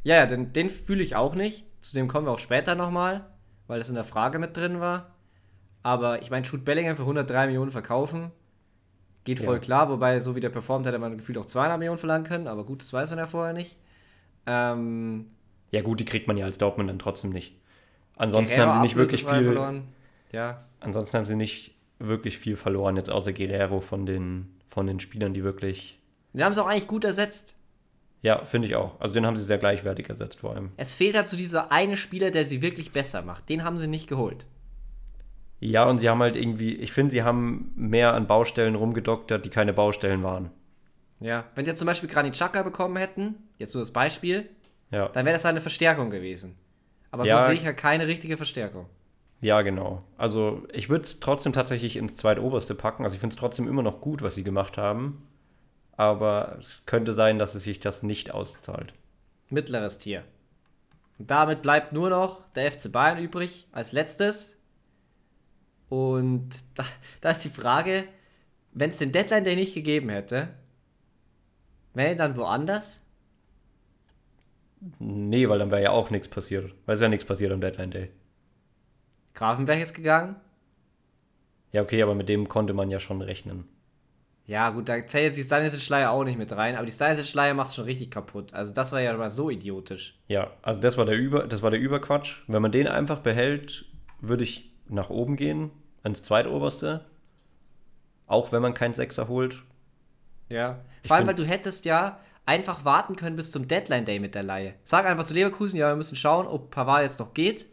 Ja, ja, den, den fühle ich auch nicht. Zu dem kommen wir auch später nochmal weil das in der Frage mit drin war. Aber ich meine, Shoot Bellingham für 103 Millionen verkaufen, geht voll ja. klar. Wobei, so wie der performt, hätte man gefühlt auch 200 Millionen verlangen können. Aber gut, das weiß man ja vorher nicht. Ähm, ja, gut, die kriegt man ja als Dortmund dann trotzdem nicht. Ansonsten Guerrero haben sie nicht wirklich viel verloren. Ja. Ansonsten haben sie nicht wirklich viel verloren, jetzt außer Guerrero von den, von den Spielern, die wirklich. Die haben es auch eigentlich gut ersetzt. Ja, finde ich auch. Also den haben sie sehr gleichwertig ersetzt vor allem. Es fehlt halt so dieser eine Spieler, der sie wirklich besser macht. Den haben sie nicht geholt. Ja, und sie haben halt irgendwie, ich finde, sie haben mehr an Baustellen rumgedoktert, die keine Baustellen waren. Ja. Wenn sie zum Beispiel Granit Xhaka bekommen hätten, jetzt nur das Beispiel, Ja. dann wäre das halt eine Verstärkung gewesen. Aber Ja. so sehe ich halt keine richtige Verstärkung. Ja, genau. Also ich würde es trotzdem tatsächlich ins zweitoberste packen. Also ich finde es trotzdem immer noch gut, was sie gemacht haben. Aber es könnte sein, dass es sich das nicht auszahlt. Mittleres Tier. Und damit bleibt nur noch der FC Bayern übrig als letztes. Und da, da ist die Frage, wenn es den Deadline Day nicht gegeben hätte, wäre er dann woanders? Nee, weil dann wäre ja auch nichts passiert. Weil es ja nichts passiert am Deadline Day. Grafenberg ist gegangen. Ja, okay, aber mit dem konnte man ja schon rechnen. Ja, gut, da zählt jetzt die Stanisic Schleier auch nicht mit rein, aber die Stanisic Schleier macht schon richtig kaputt. Also das war ja mal so idiotisch. Ja, also das war der Über, das war der Überquatsch. Wenn man den einfach behält, würde ich nach oben gehen, ans zweitoberste. Auch wenn man keinen Sechser holt. Ja. Ich Vor allem, weil du hättest ja einfach warten können bis zum Deadline Day mit der Laie. Sag einfach zu Leverkusen, ja, wir müssen schauen, ob Pavard jetzt noch geht.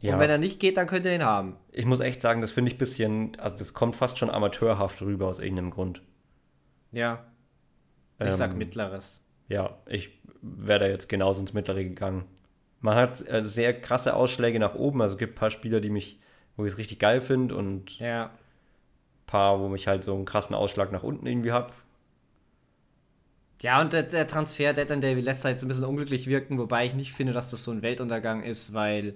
Ja, Und wenn er nicht geht, dann könnt ihr ihn haben. ich muss echt sagen, das finde ich ein bisschen, also das kommt fast schon amateurhaft rüber aus irgendeinem Grund. Ja. Ich Ähm, sag mittleres. Ja, ich wäre da jetzt genauso ins Mittlere gegangen. Man hat äh, sehr krasse Ausschläge nach oben, also es gibt ein paar Spieler, die mich, wo ich es richtig geil finde und ein Ja. paar, wo ich halt so einen krassen Ausschlag nach unten irgendwie habe. Ja, und der, der Transfer Deadline Day lässt halt jetzt ein bisschen unglücklich wirken, wobei ich nicht finde, dass das so ein Weltuntergang ist, weil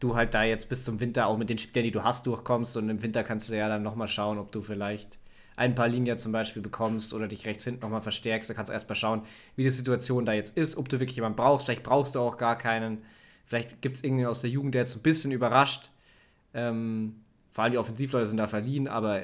du halt da jetzt bis zum Winter auch mit den Spielern, die du hast, durchkommst und im Winter kannst du ja dann nochmal schauen, ob du vielleicht ein paar Linien zum Beispiel bekommst oder dich rechts hinten nochmal verstärkst. Da kannst du erstmal schauen, wie die Situation da jetzt ist, ob du wirklich jemanden brauchst. Vielleicht brauchst du auch gar keinen. Vielleicht gibt es irgendwen aus der Jugend, der jetzt so ein bisschen überrascht. Ähm, vor allem die Offensivleute sind da verliehen, aber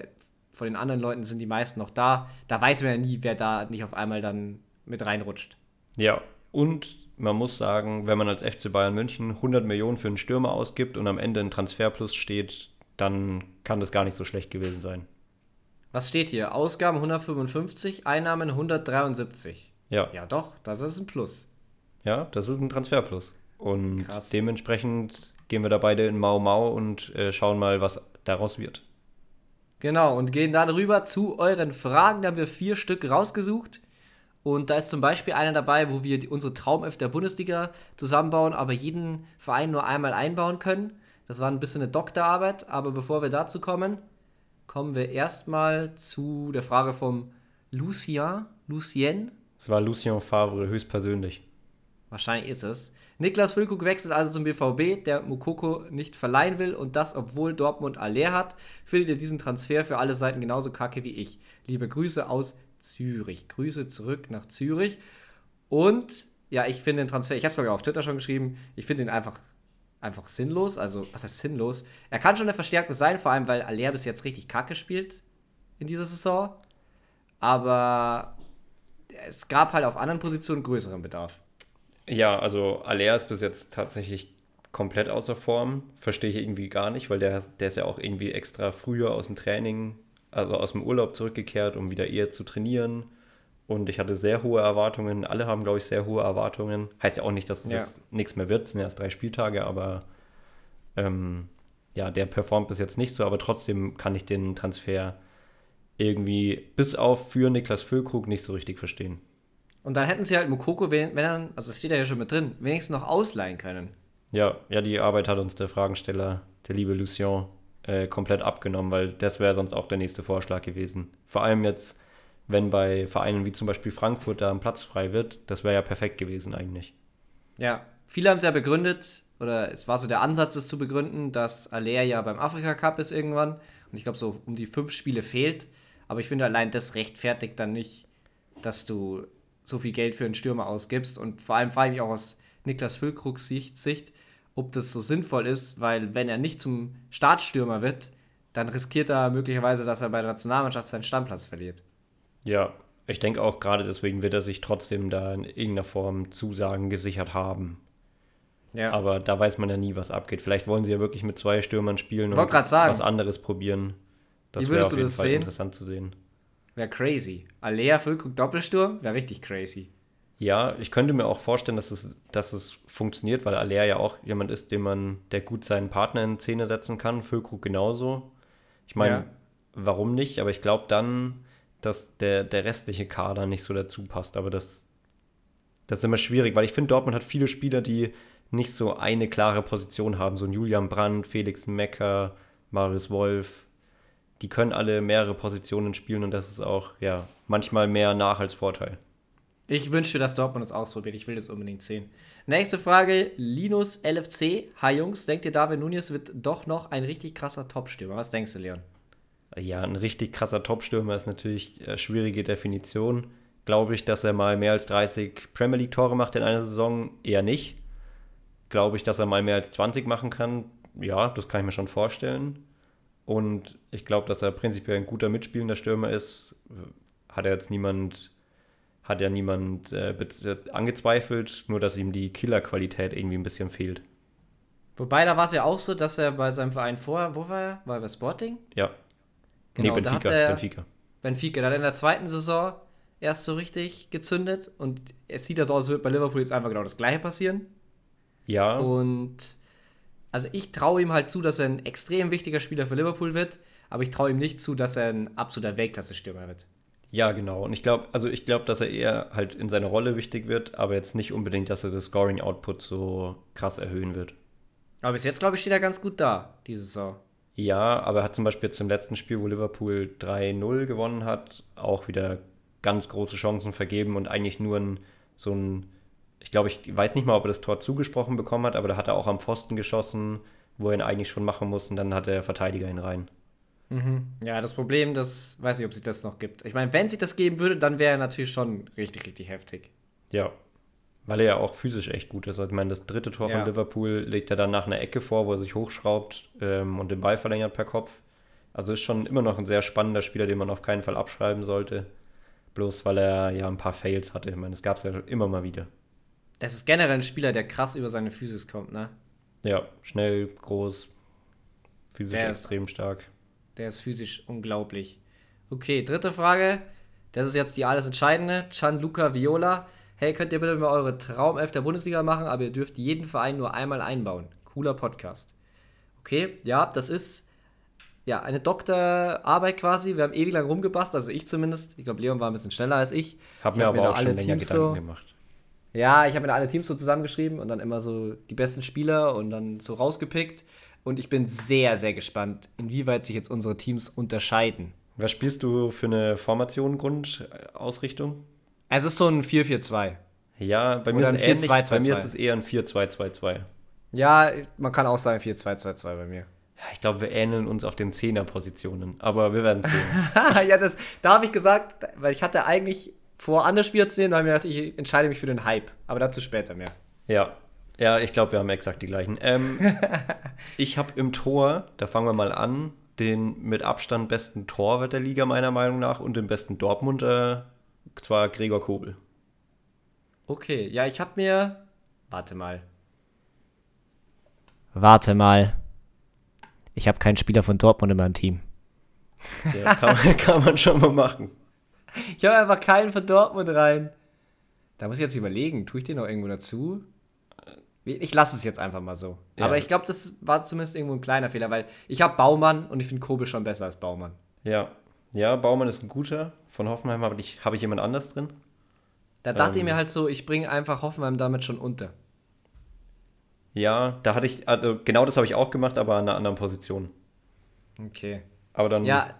von den anderen Leuten sind die meisten noch da. Da weiß man ja nie, wer da nicht auf einmal dann mit reinrutscht. Ja, und man muss sagen, wenn man als FC Bayern München 100 Millionen für einen Stürmer ausgibt und am Ende ein Transferplus steht, dann kann das gar nicht so schlecht gewesen sein. Was steht hier? Ausgaben 155, Einnahmen 173. Ja, Ja, doch, das ist ein Plus. ja, das ist ein Transferplus. Und Krass. dementsprechend gehen wir da beide in Mau Mau und äh, schauen mal, was daraus wird. Genau, und gehen dann rüber zu euren Fragen. Da haben wir vier Stück rausgesucht. Und da ist zum Beispiel einer dabei, wo wir unsere Traumelf der Bundesliga zusammenbauen, aber jeden Verein nur einmal einbauen können. Das war ein bisschen eine Doktorarbeit, aber bevor wir dazu kommen, kommen wir erstmal zu der Frage vom Lucien. Lucien, Es war Lucien Favre höchstpersönlich. Wahrscheinlich ist es. Niklas Füllkrug wechselt also zum BVB, der Mukoko nicht verleihen will und das, obwohl Dortmund Aller hat. Findet ihr diesen Transfer für alle Seiten genauso kacke wie ich? Liebe Grüße aus Zürich. Grüße zurück nach Zürich. Und ja, ich finde den Transfer, ich habe es sogar auf Twitter schon geschrieben, ich finde ihn einfach, einfach sinnlos. Also, was heißt sinnlos? Er kann schon eine Verstärkung sein, vor allem weil Aller bis jetzt richtig kacke spielt in dieser Saison. Aber es gab halt auf anderen Positionen größeren Bedarf. Ja, also Aller ist bis jetzt tatsächlich komplett außer Form. Verstehe ich irgendwie gar nicht, weil der, der ist ja auch irgendwie extra früher aus dem Training, also aus dem Urlaub zurückgekehrt, um wieder eher zu trainieren. Und ich hatte sehr hohe Erwartungen. Alle haben, glaube ich, sehr hohe Erwartungen. Heißt ja auch nicht, dass es Ja. jetzt nichts mehr wird. Es sind erst drei Spieltage, aber ähm, ja, der performt bis jetzt nicht so. Aber trotzdem kann ich den Transfer irgendwie bis auf für Niklas Füllkrug nicht so richtig verstehen. Und dann hätten sie halt Mokoko, wenn er, also es steht ja schon mit drin, wenigstens noch ausleihen können. Ja, ja, die Arbeit hat uns der Fragensteller, der liebe Lucien, äh, komplett abgenommen, weil das wäre sonst auch der nächste Vorschlag gewesen. Vor allem jetzt, wenn bei Vereinen wie zum Beispiel Frankfurt da ein Platz frei wird, das wäre ja perfekt gewesen eigentlich. Ja, viele haben es ja begründet, oder es war so der Ansatz, es zu begründen, dass Aller ja beim Afrika Cup ist irgendwann und ich glaube, so um die fünf Spiele fehlt. Aber ich finde allein das rechtfertigt dann nicht, dass du so viel Geld für einen Stürmer ausgibst. Und vor allem frage ich mich auch aus Niklas Füllkrugs Sicht, Sicht, ob das so sinnvoll ist, weil wenn er nicht zum Startstürmer wird, dann riskiert er möglicherweise, dass er bei der Nationalmannschaft seinen Stammplatz verliert. Ja, ich denke auch gerade deswegen wird er sich trotzdem da in irgendeiner Form Zusagen gesichert haben. Ja. Aber da weiß man ja nie, was abgeht. Vielleicht wollen sie ja wirklich mit zwei Stürmern spielen Wollt sagen. was anderes probieren. Das wäre auf jeden Fall sehen? interessant zu sehen. Wäre crazy. Alea, Füllkrug, Doppelsturm? Wäre richtig crazy. Ja, ich könnte mir auch vorstellen, dass es, dass es funktioniert, weil Alea ja auch jemand ist, dem man, der gut seinen Partner in Szene setzen kann. Füllkrug genauso. Ich meine, ja. warum nicht? Aber ich glaube dann, dass der, der restliche Kader nicht so dazu passt. Aber das, das ist immer schwierig, weil ich finde, Dortmund hat viele Spieler, die nicht so eine klare Position haben. So ein Julian Brandt, Felix Mecker, Marius Wolf. Die können alle mehrere Positionen spielen und das ist auch, ja, manchmal mehr Nach- als Vorteil. Ich wünsche mir, dass Dortmund das ausprobiert. Ich will das unbedingt sehen. Nächste Frage: Linus LFC. Hi Jungs, denkt ihr, David Nunez wird doch noch ein richtig krasser Topstürmer? Was denkst du, Leon? Ja, ein richtig krasser Topstürmer ist natürlich eine schwierige Definition. Glaube ich, dass er mal mehr als 30 Premier League-Tore macht in einer Saison? Eher nicht. Glaube ich, dass er mal mehr als 20 machen kann? Ja, das kann ich mir schon vorstellen. Und ich glaube, dass er prinzipiell ein guter mitspielender Stürmer ist. Hat er jetzt niemand hat ja niemand äh, angezweifelt, nur dass ihm die Killerqualität irgendwie ein bisschen fehlt. Wobei, da war es ja auch so, dass er bei seinem Verein vorher, wo war er? War er bei Sporting? Ja. Genau, nee, Benfica, er, Benfica. Benfica, da hat er in der zweiten Saison erst so richtig gezündet und es sieht ja so aus, als würde bei Liverpool jetzt einfach genau das gleiche passieren. Ja. Und also ich traue ihm halt zu, dass er ein extrem wichtiger Spieler für Liverpool wird, aber ich traue ihm nicht zu, dass er ein absoluter Weltklasse-Stürmer wird. Ja, genau. Und ich glaube, also ich glaube, dass er eher halt in seiner Rolle wichtig wird, aber jetzt nicht unbedingt, dass er das Scoring-Output so krass erhöhen wird. Aber bis jetzt, glaube ich, steht er ganz gut da, diese Saison. Ja, aber er hat zum Beispiel jetzt im letzten Spiel, wo Liverpool 3-0 gewonnen hat, auch wieder ganz große Chancen vergeben und eigentlich nur ein, so ein, ich glaube, ich weiß nicht mal, ob er das Tor zugesprochen bekommen hat, aber da hat er auch am Pfosten geschossen, wo er ihn eigentlich schon machen muss und dann hat der Verteidiger ihn rein. Mhm. Ja, das Problem, das weiß ich, ob sich das noch gibt. Ich meine, wenn sich das geben würde, dann wäre er natürlich schon richtig, richtig heftig. Ja. Weil er ja auch physisch echt gut ist. Also ich meine, das dritte Tor ja. von Liverpool legt er dann nach einer Ecke vor, wo er sich hochschraubt ähm, und den Ball verlängert per Kopf. Also ist schon immer noch ein sehr spannender Spieler, den man auf keinen Fall abschreiben sollte. Bloß weil er ja ein paar Fails hatte. Ich meine, das gab es ja immer mal wieder. Das ist generell ein Spieler, der krass über seine Physis kommt, ne? Ja, schnell, groß, physisch extrem stark. Der ist physisch unglaublich. Okay, dritte Frage. Das ist jetzt die alles entscheidende. Gianluca Viola. Hey, könnt ihr bitte mal eure Traumelf der Bundesliga machen, aber ihr dürft jeden Verein nur einmal einbauen. Cooler Podcast. Okay, ja, das ist ja eine Doktorarbeit quasi. Wir haben ewig lang rumgepasst, also ich zumindest. Ich glaube, Leon war ein bisschen schneller als ich. Hab mir hab aber mir auch alle schon Teams Gedanken so, gemacht. Ja, ich habe mir da alle Teams so zusammengeschrieben und dann immer so die besten Spieler und dann so rausgepickt. Und ich bin sehr, sehr gespannt, inwieweit sich jetzt unsere Teams unterscheiden. Was spielst du für eine Formation, Grundausrichtung? Es ist so ein 4-4-2. Ja, bei mir, ist, ähnlich, bei mir ist es eher ein 4-2-2-2. Ja, man kann auch sagen 4-2-2-2 bei mir. Ja, ich glaube, wir ähneln uns auf den Zehner-Positionen, aber wir werden sehen. ja, das, da habe ich gesagt, weil ich hatte eigentlich vor, andere Spieler zu nehmen, da habe ich gedacht, ich entscheide mich für den Hype, aber dazu später mehr. Ja, ja, ich glaube, wir haben exakt die gleichen. Ähm, ich habe im Tor, da fangen wir mal an, den mit Abstand besten Torwart der Liga meiner Meinung nach und den besten Dortmunder, zwar Gregor Kobel. Okay, ja, ich habe mir. Warte mal. Warte mal. Ich habe keinen Spieler von Dortmund in meinem Team. Ja, kann, kann man schon mal machen. Ich habe einfach keinen von Dortmund rein. Da muss ich jetzt überlegen, tue ich den noch irgendwo dazu? Ich lasse es jetzt einfach mal so. Ja. Aber ich glaube, das war zumindest irgendwo ein kleiner Fehler, weil ich habe Baumann und ich finde Kobel schon besser als Baumann. Ja. Ja, Baumann ist ein guter. Von Hoffenheim habe ich, hab ich jemand anders drin. Da dachte ähm, ich mir halt so, ich bringe einfach Hoffenheim damit schon unter. Ja, da hatte ich, also genau das habe ich auch gemacht, aber an einer anderen Position. Okay. Aber dann ja,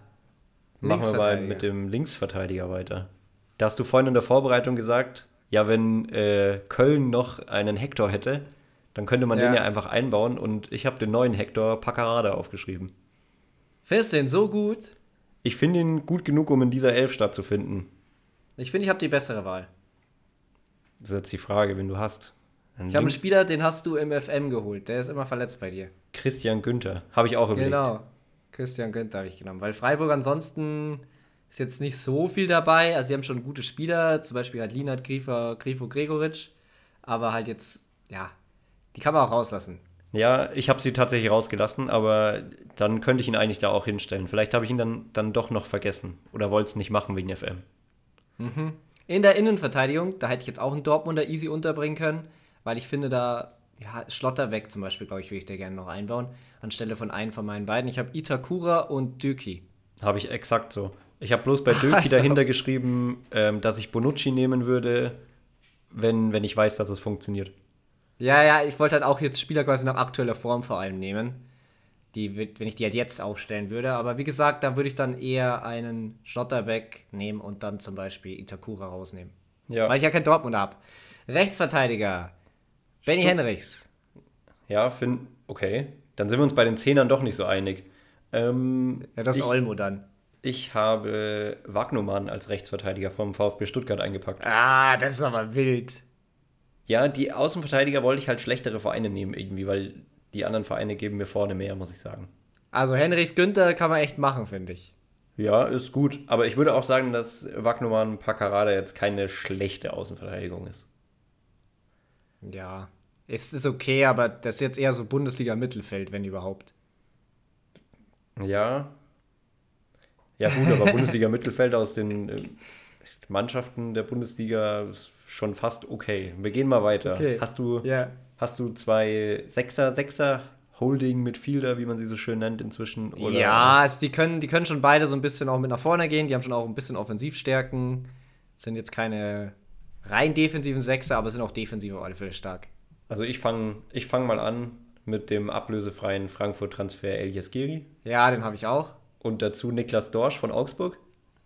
machen wir mal mit dem Linksverteidiger weiter. Da hast du vorhin in der Vorbereitung gesagt, ja, wenn äh, Köln noch einen Hector hätte, dann könnte man ja. den ja einfach einbauen und ich habe den neuen Hector Paccarada aufgeschrieben. Findest du den so gut? Ich finde ihn gut genug, um in dieser Elf stattzufinden. Ich finde, ich habe die bessere Wahl. Das ist jetzt die Frage, wenn du hast. Einen ich habe einen Spieler, den hast du im FM geholt. Der ist immer verletzt bei dir. Christian Günther. Habe ich auch überlegt. Genau. Christian Günther habe ich genommen. Weil Freiburg ansonsten ist jetzt nicht so viel dabei. Also, sie haben schon gute Spieler, zum Beispiel halt Linat, Grifo, Grifo Gregoritsch. Aber halt jetzt, ja, die kann man auch rauslassen. Ja, ich habe sie tatsächlich rausgelassen, aber dann könnte ich ihn eigentlich da auch hinstellen. Vielleicht habe ich ihn dann, dann doch noch vergessen oder wollte es nicht machen wegen FM. Mhm. In der Innenverteidigung, da hätte ich jetzt auch einen Dortmunder easy unterbringen können, weil ich finde, da, ja, Schlotterbeck zum Beispiel, glaube ich, würde ich da gerne noch einbauen, anstelle von einem von meinen beiden. Ich habe Itakura und Döki. Habe ich exakt so. Ich habe bloß bei Döki also. dahinter geschrieben, ähm, dass ich Bonucci nehmen würde, wenn, wenn ich weiß, dass es funktioniert. Ja, ja, ich wollte halt auch jetzt Spieler quasi nach aktueller Form vor allem nehmen. Die, wenn ich die halt jetzt aufstellen würde. Aber wie gesagt, da würde ich dann eher einen Schlotterbeck nehmen und dann zum Beispiel Itakura rausnehmen. Ja. Weil ich ja kein Dortmund habe. Rechtsverteidiger. Benny Henrichs. Ja, find, okay. Dann sind wir uns bei den Zehnern doch nicht so einig. Ähm, ja, das ist Olmo dann. Ich habe Wagnumann als Rechtsverteidiger vom VfB Stuttgart eingepackt. Ah, das ist aber wild. Ja, die Außenverteidiger wollte ich halt schlechtere Vereine nehmen irgendwie, weil die anderen Vereine geben mir vorne mehr, muss ich sagen. Also Henrichs Günther kann man echt machen, finde ich. Ja, ist gut. Aber ich würde auch sagen, dass Wagnumann Paccarada jetzt keine schlechte Außenverteidigung ist. Ja, es ist okay, aber das ist jetzt eher so Bundesliga-Mittelfeld, wenn überhaupt. Ja. Ja, gut, aber Bundesliga-Mittelfeld aus den äh, Mannschaften der Bundesliga ist schon fast okay. Wir gehen mal weiter. Okay. Hast du, yeah. hast du zwei Sechser, Sechser Holding Midfielder, wie man sie so schön nennt inzwischen? Oder? Ja, also die, können, die können schon beide so ein bisschen auch mit nach vorne gehen. Die haben schon auch ein bisschen Offensivstärken. Sind jetzt keine rein defensiven Sechser, aber sind auch defensiv auf alle Fälle stark. Also ich fange ich fang mal an mit dem ablösefreien Frankfurt-Transfer Elias Giri. Ja, den habe ich auch. Und dazu Niklas Dorsch von Augsburg.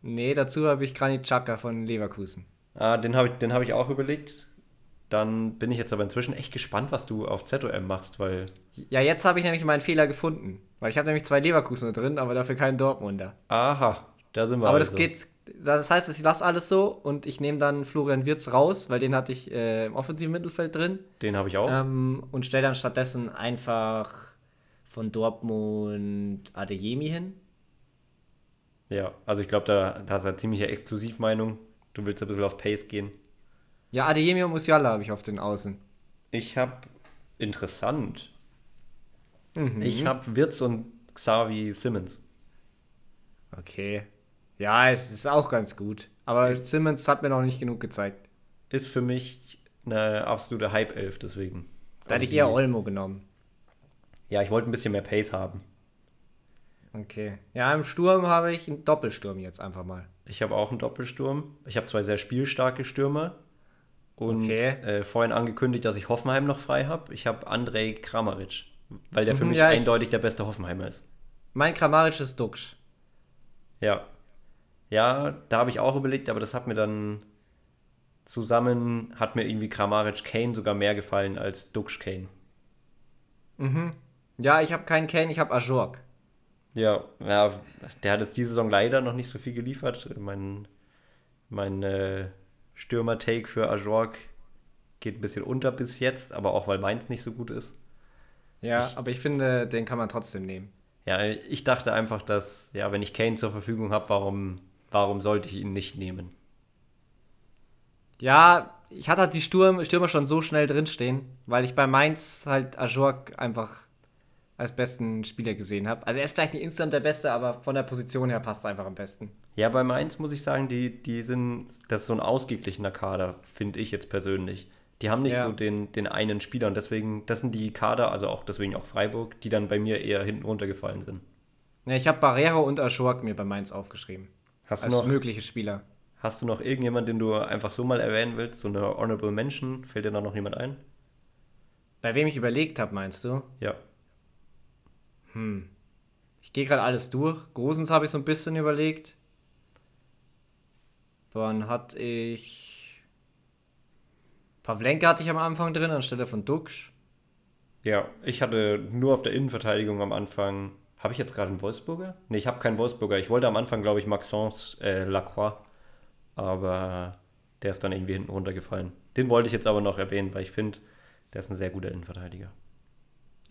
Nee, dazu habe ich Granit Xhaka von Leverkusen. Ah, den habe ich, hab ich auch überlegt. Dann bin ich jetzt aber inzwischen echt gespannt, was du auf ZOM machst, weil. Ja, jetzt habe ich nämlich meinen Fehler gefunden. Weil ich habe nämlich zwei Leverkusener drin, aber dafür keinen Dortmunder. Aha, da sind wir Aber also. das geht. Das heißt, ich lasse alles so und ich nehme dann Florian Wirz raus, weil den hatte ich äh, im offensiven Mittelfeld drin. Den habe ich auch. Ähm, und stelle dann stattdessen einfach von Dortmund Adeyemi hin. Ja, also ich glaube, da, da hast du eine ziemliche Exklusivmeinung. Du willst ein bisschen auf Pace gehen. Ja, Adeyemi und Musiala habe ich auf den Außen. Ich habe interessant. Mhm. Ich habe Wirtz und Xavi Simmons. Okay. Ja, es ist auch ganz gut. Aber Simmons hat mir noch nicht genug gezeigt. Ist für mich eine absolute Hype-Elf, deswegen. Da hätte ich eher Olmo genommen. Ja, ich wollte ein bisschen mehr Pace haben. Okay. Ja, im Sturm habe ich einen Doppelsturm jetzt einfach mal. Ich habe auch einen Doppelsturm. Ich habe zwei sehr spielstarke Stürmer. Und okay. äh, vorhin angekündigt, dass ich Hoffenheim noch frei habe. Ich habe Andrei Kramaric, weil der für mhm, mich ja, eindeutig der beste Hoffenheimer ist. Mein Kramaric ist Duxch. Ja. Ja, da habe ich auch überlegt, aber das hat mir dann zusammen, hat mir irgendwie Kramaric Kane sogar mehr gefallen als Duxch Kane. Mhm. Ja, ich habe keinen Kane, ich habe Ajork. Ja, ja, der hat jetzt diese Saison leider noch nicht so viel geliefert. Mein, mein äh, Stürmer-Take für Ajork geht ein bisschen unter bis jetzt, aber auch weil meins nicht so gut ist. Ja, ich, aber ich finde, den kann man trotzdem nehmen. Ja, ich dachte einfach, dass, ja, wenn ich Kane zur Verfügung habe, warum, warum sollte ich ihn nicht nehmen? Ja, ich hatte halt die Sturm, Stürmer schon so schnell drinstehen, weil ich bei Mainz halt Ajork einfach als besten Spieler gesehen habe. Also er ist vielleicht nicht instant der Beste, aber von der Position her passt es einfach am besten. Ja, bei Mainz muss ich sagen, die, die sind, das ist so ein ausgeglichener Kader, finde ich jetzt persönlich. Die haben nicht ja. so den, den einen Spieler und deswegen, das sind die Kader, also auch deswegen auch Freiburg, die dann bei mir eher hinten runtergefallen sind. Ja, ich habe Barrero und Aschork mir bei Mainz aufgeschrieben. Hast als du noch, mögliche Spieler. Hast du noch irgendjemanden, den du einfach so mal erwähnen willst? So eine Honorable Mention? Fällt dir da noch jemand ein? Bei wem ich überlegt habe, meinst du? Ja. Hm. Ich gehe gerade alles durch. Grosens habe ich so ein bisschen überlegt. Dann hatte ich. Pavlenka hatte ich am Anfang drin, anstelle von Duxch. Ja, ich hatte nur auf der Innenverteidigung am Anfang. Habe ich jetzt gerade einen Wolfsburger? Ne, ich habe keinen Wolfsburger. Ich wollte am Anfang, glaube ich, Maxence äh, Lacroix. Aber der ist dann irgendwie hinten runtergefallen. Den wollte ich jetzt aber noch erwähnen, weil ich finde, der ist ein sehr guter Innenverteidiger.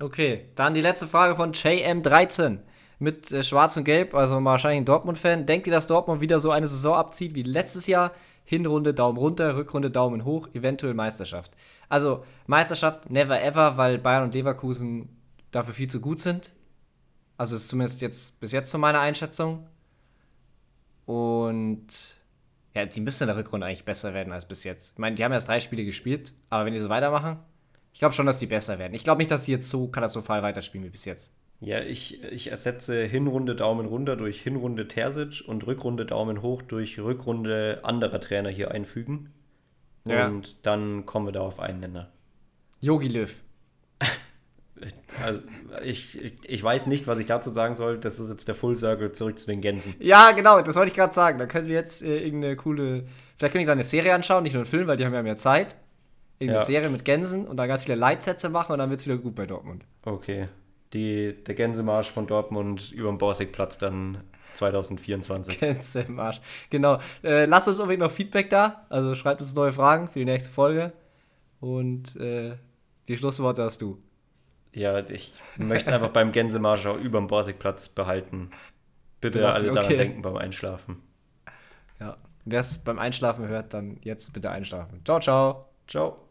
Okay, dann die letzte Frage von JM13 mit äh, Schwarz und Gelb, also wahrscheinlich ein Dortmund-Fan. Denkt ihr, dass Dortmund wieder so eine Saison abzieht wie letztes Jahr? Hinrunde Daumen runter, Rückrunde Daumen hoch, eventuell Meisterschaft. Also Meisterschaft never ever, weil Bayern und Leverkusen dafür viel zu gut sind. Also ist zumindest jetzt bis jetzt so meine Einschätzung. Und ja, die müssen in der Rückrunde eigentlich besser werden als bis jetzt. Ich meine, die haben erst drei Spiele gespielt, aber wenn die so weitermachen, ich glaube schon, dass die besser werden. Ich glaube nicht, dass die jetzt so katastrophal weiterspielen wie bis jetzt. Ja, ich, ich ersetze Hinrunde Daumen runter durch Hinrunde Terzic und Rückrunde Daumen hoch durch Rückrunde anderer Trainer hier einfügen. Ja. Und dann kommen wir da auf einen Nenner. Yogi Löw. Also, ich, ich, weiß nicht, was ich dazu sagen soll. Das ist jetzt der Full Circle zurück zu den Gänsen. Ja, genau, das wollte ich gerade sagen. Da können wir jetzt äh, irgendeine coole. Vielleicht können wir da eine Serie anschauen, nicht nur einen Film, weil die haben ja mehr Zeit. Irgendeine Ja. Serie mit Gänsen und da ganz viele Leitsätze machen und dann wird es wieder gut bei Dortmund. Okay. Die, der Gänsemarsch von Dortmund über den Borsigplatz dann 2024. Gänse im Arsch. Genau. Äh, lasst uns unbedingt noch Feedback da. Also schreibt uns neue Fragen für die nächste Folge. Und äh, die Schlussworte hast du. Ja, ich möchte einfach beim Gänsemarsch auch über dem Borsigplatz behalten. Bitte Lassen, alle daran okay. denken beim Einschlafen. Ja. Wer es beim Einschlafen hört, dann jetzt bitte einschlafen. Ciao, ciao. Ciao.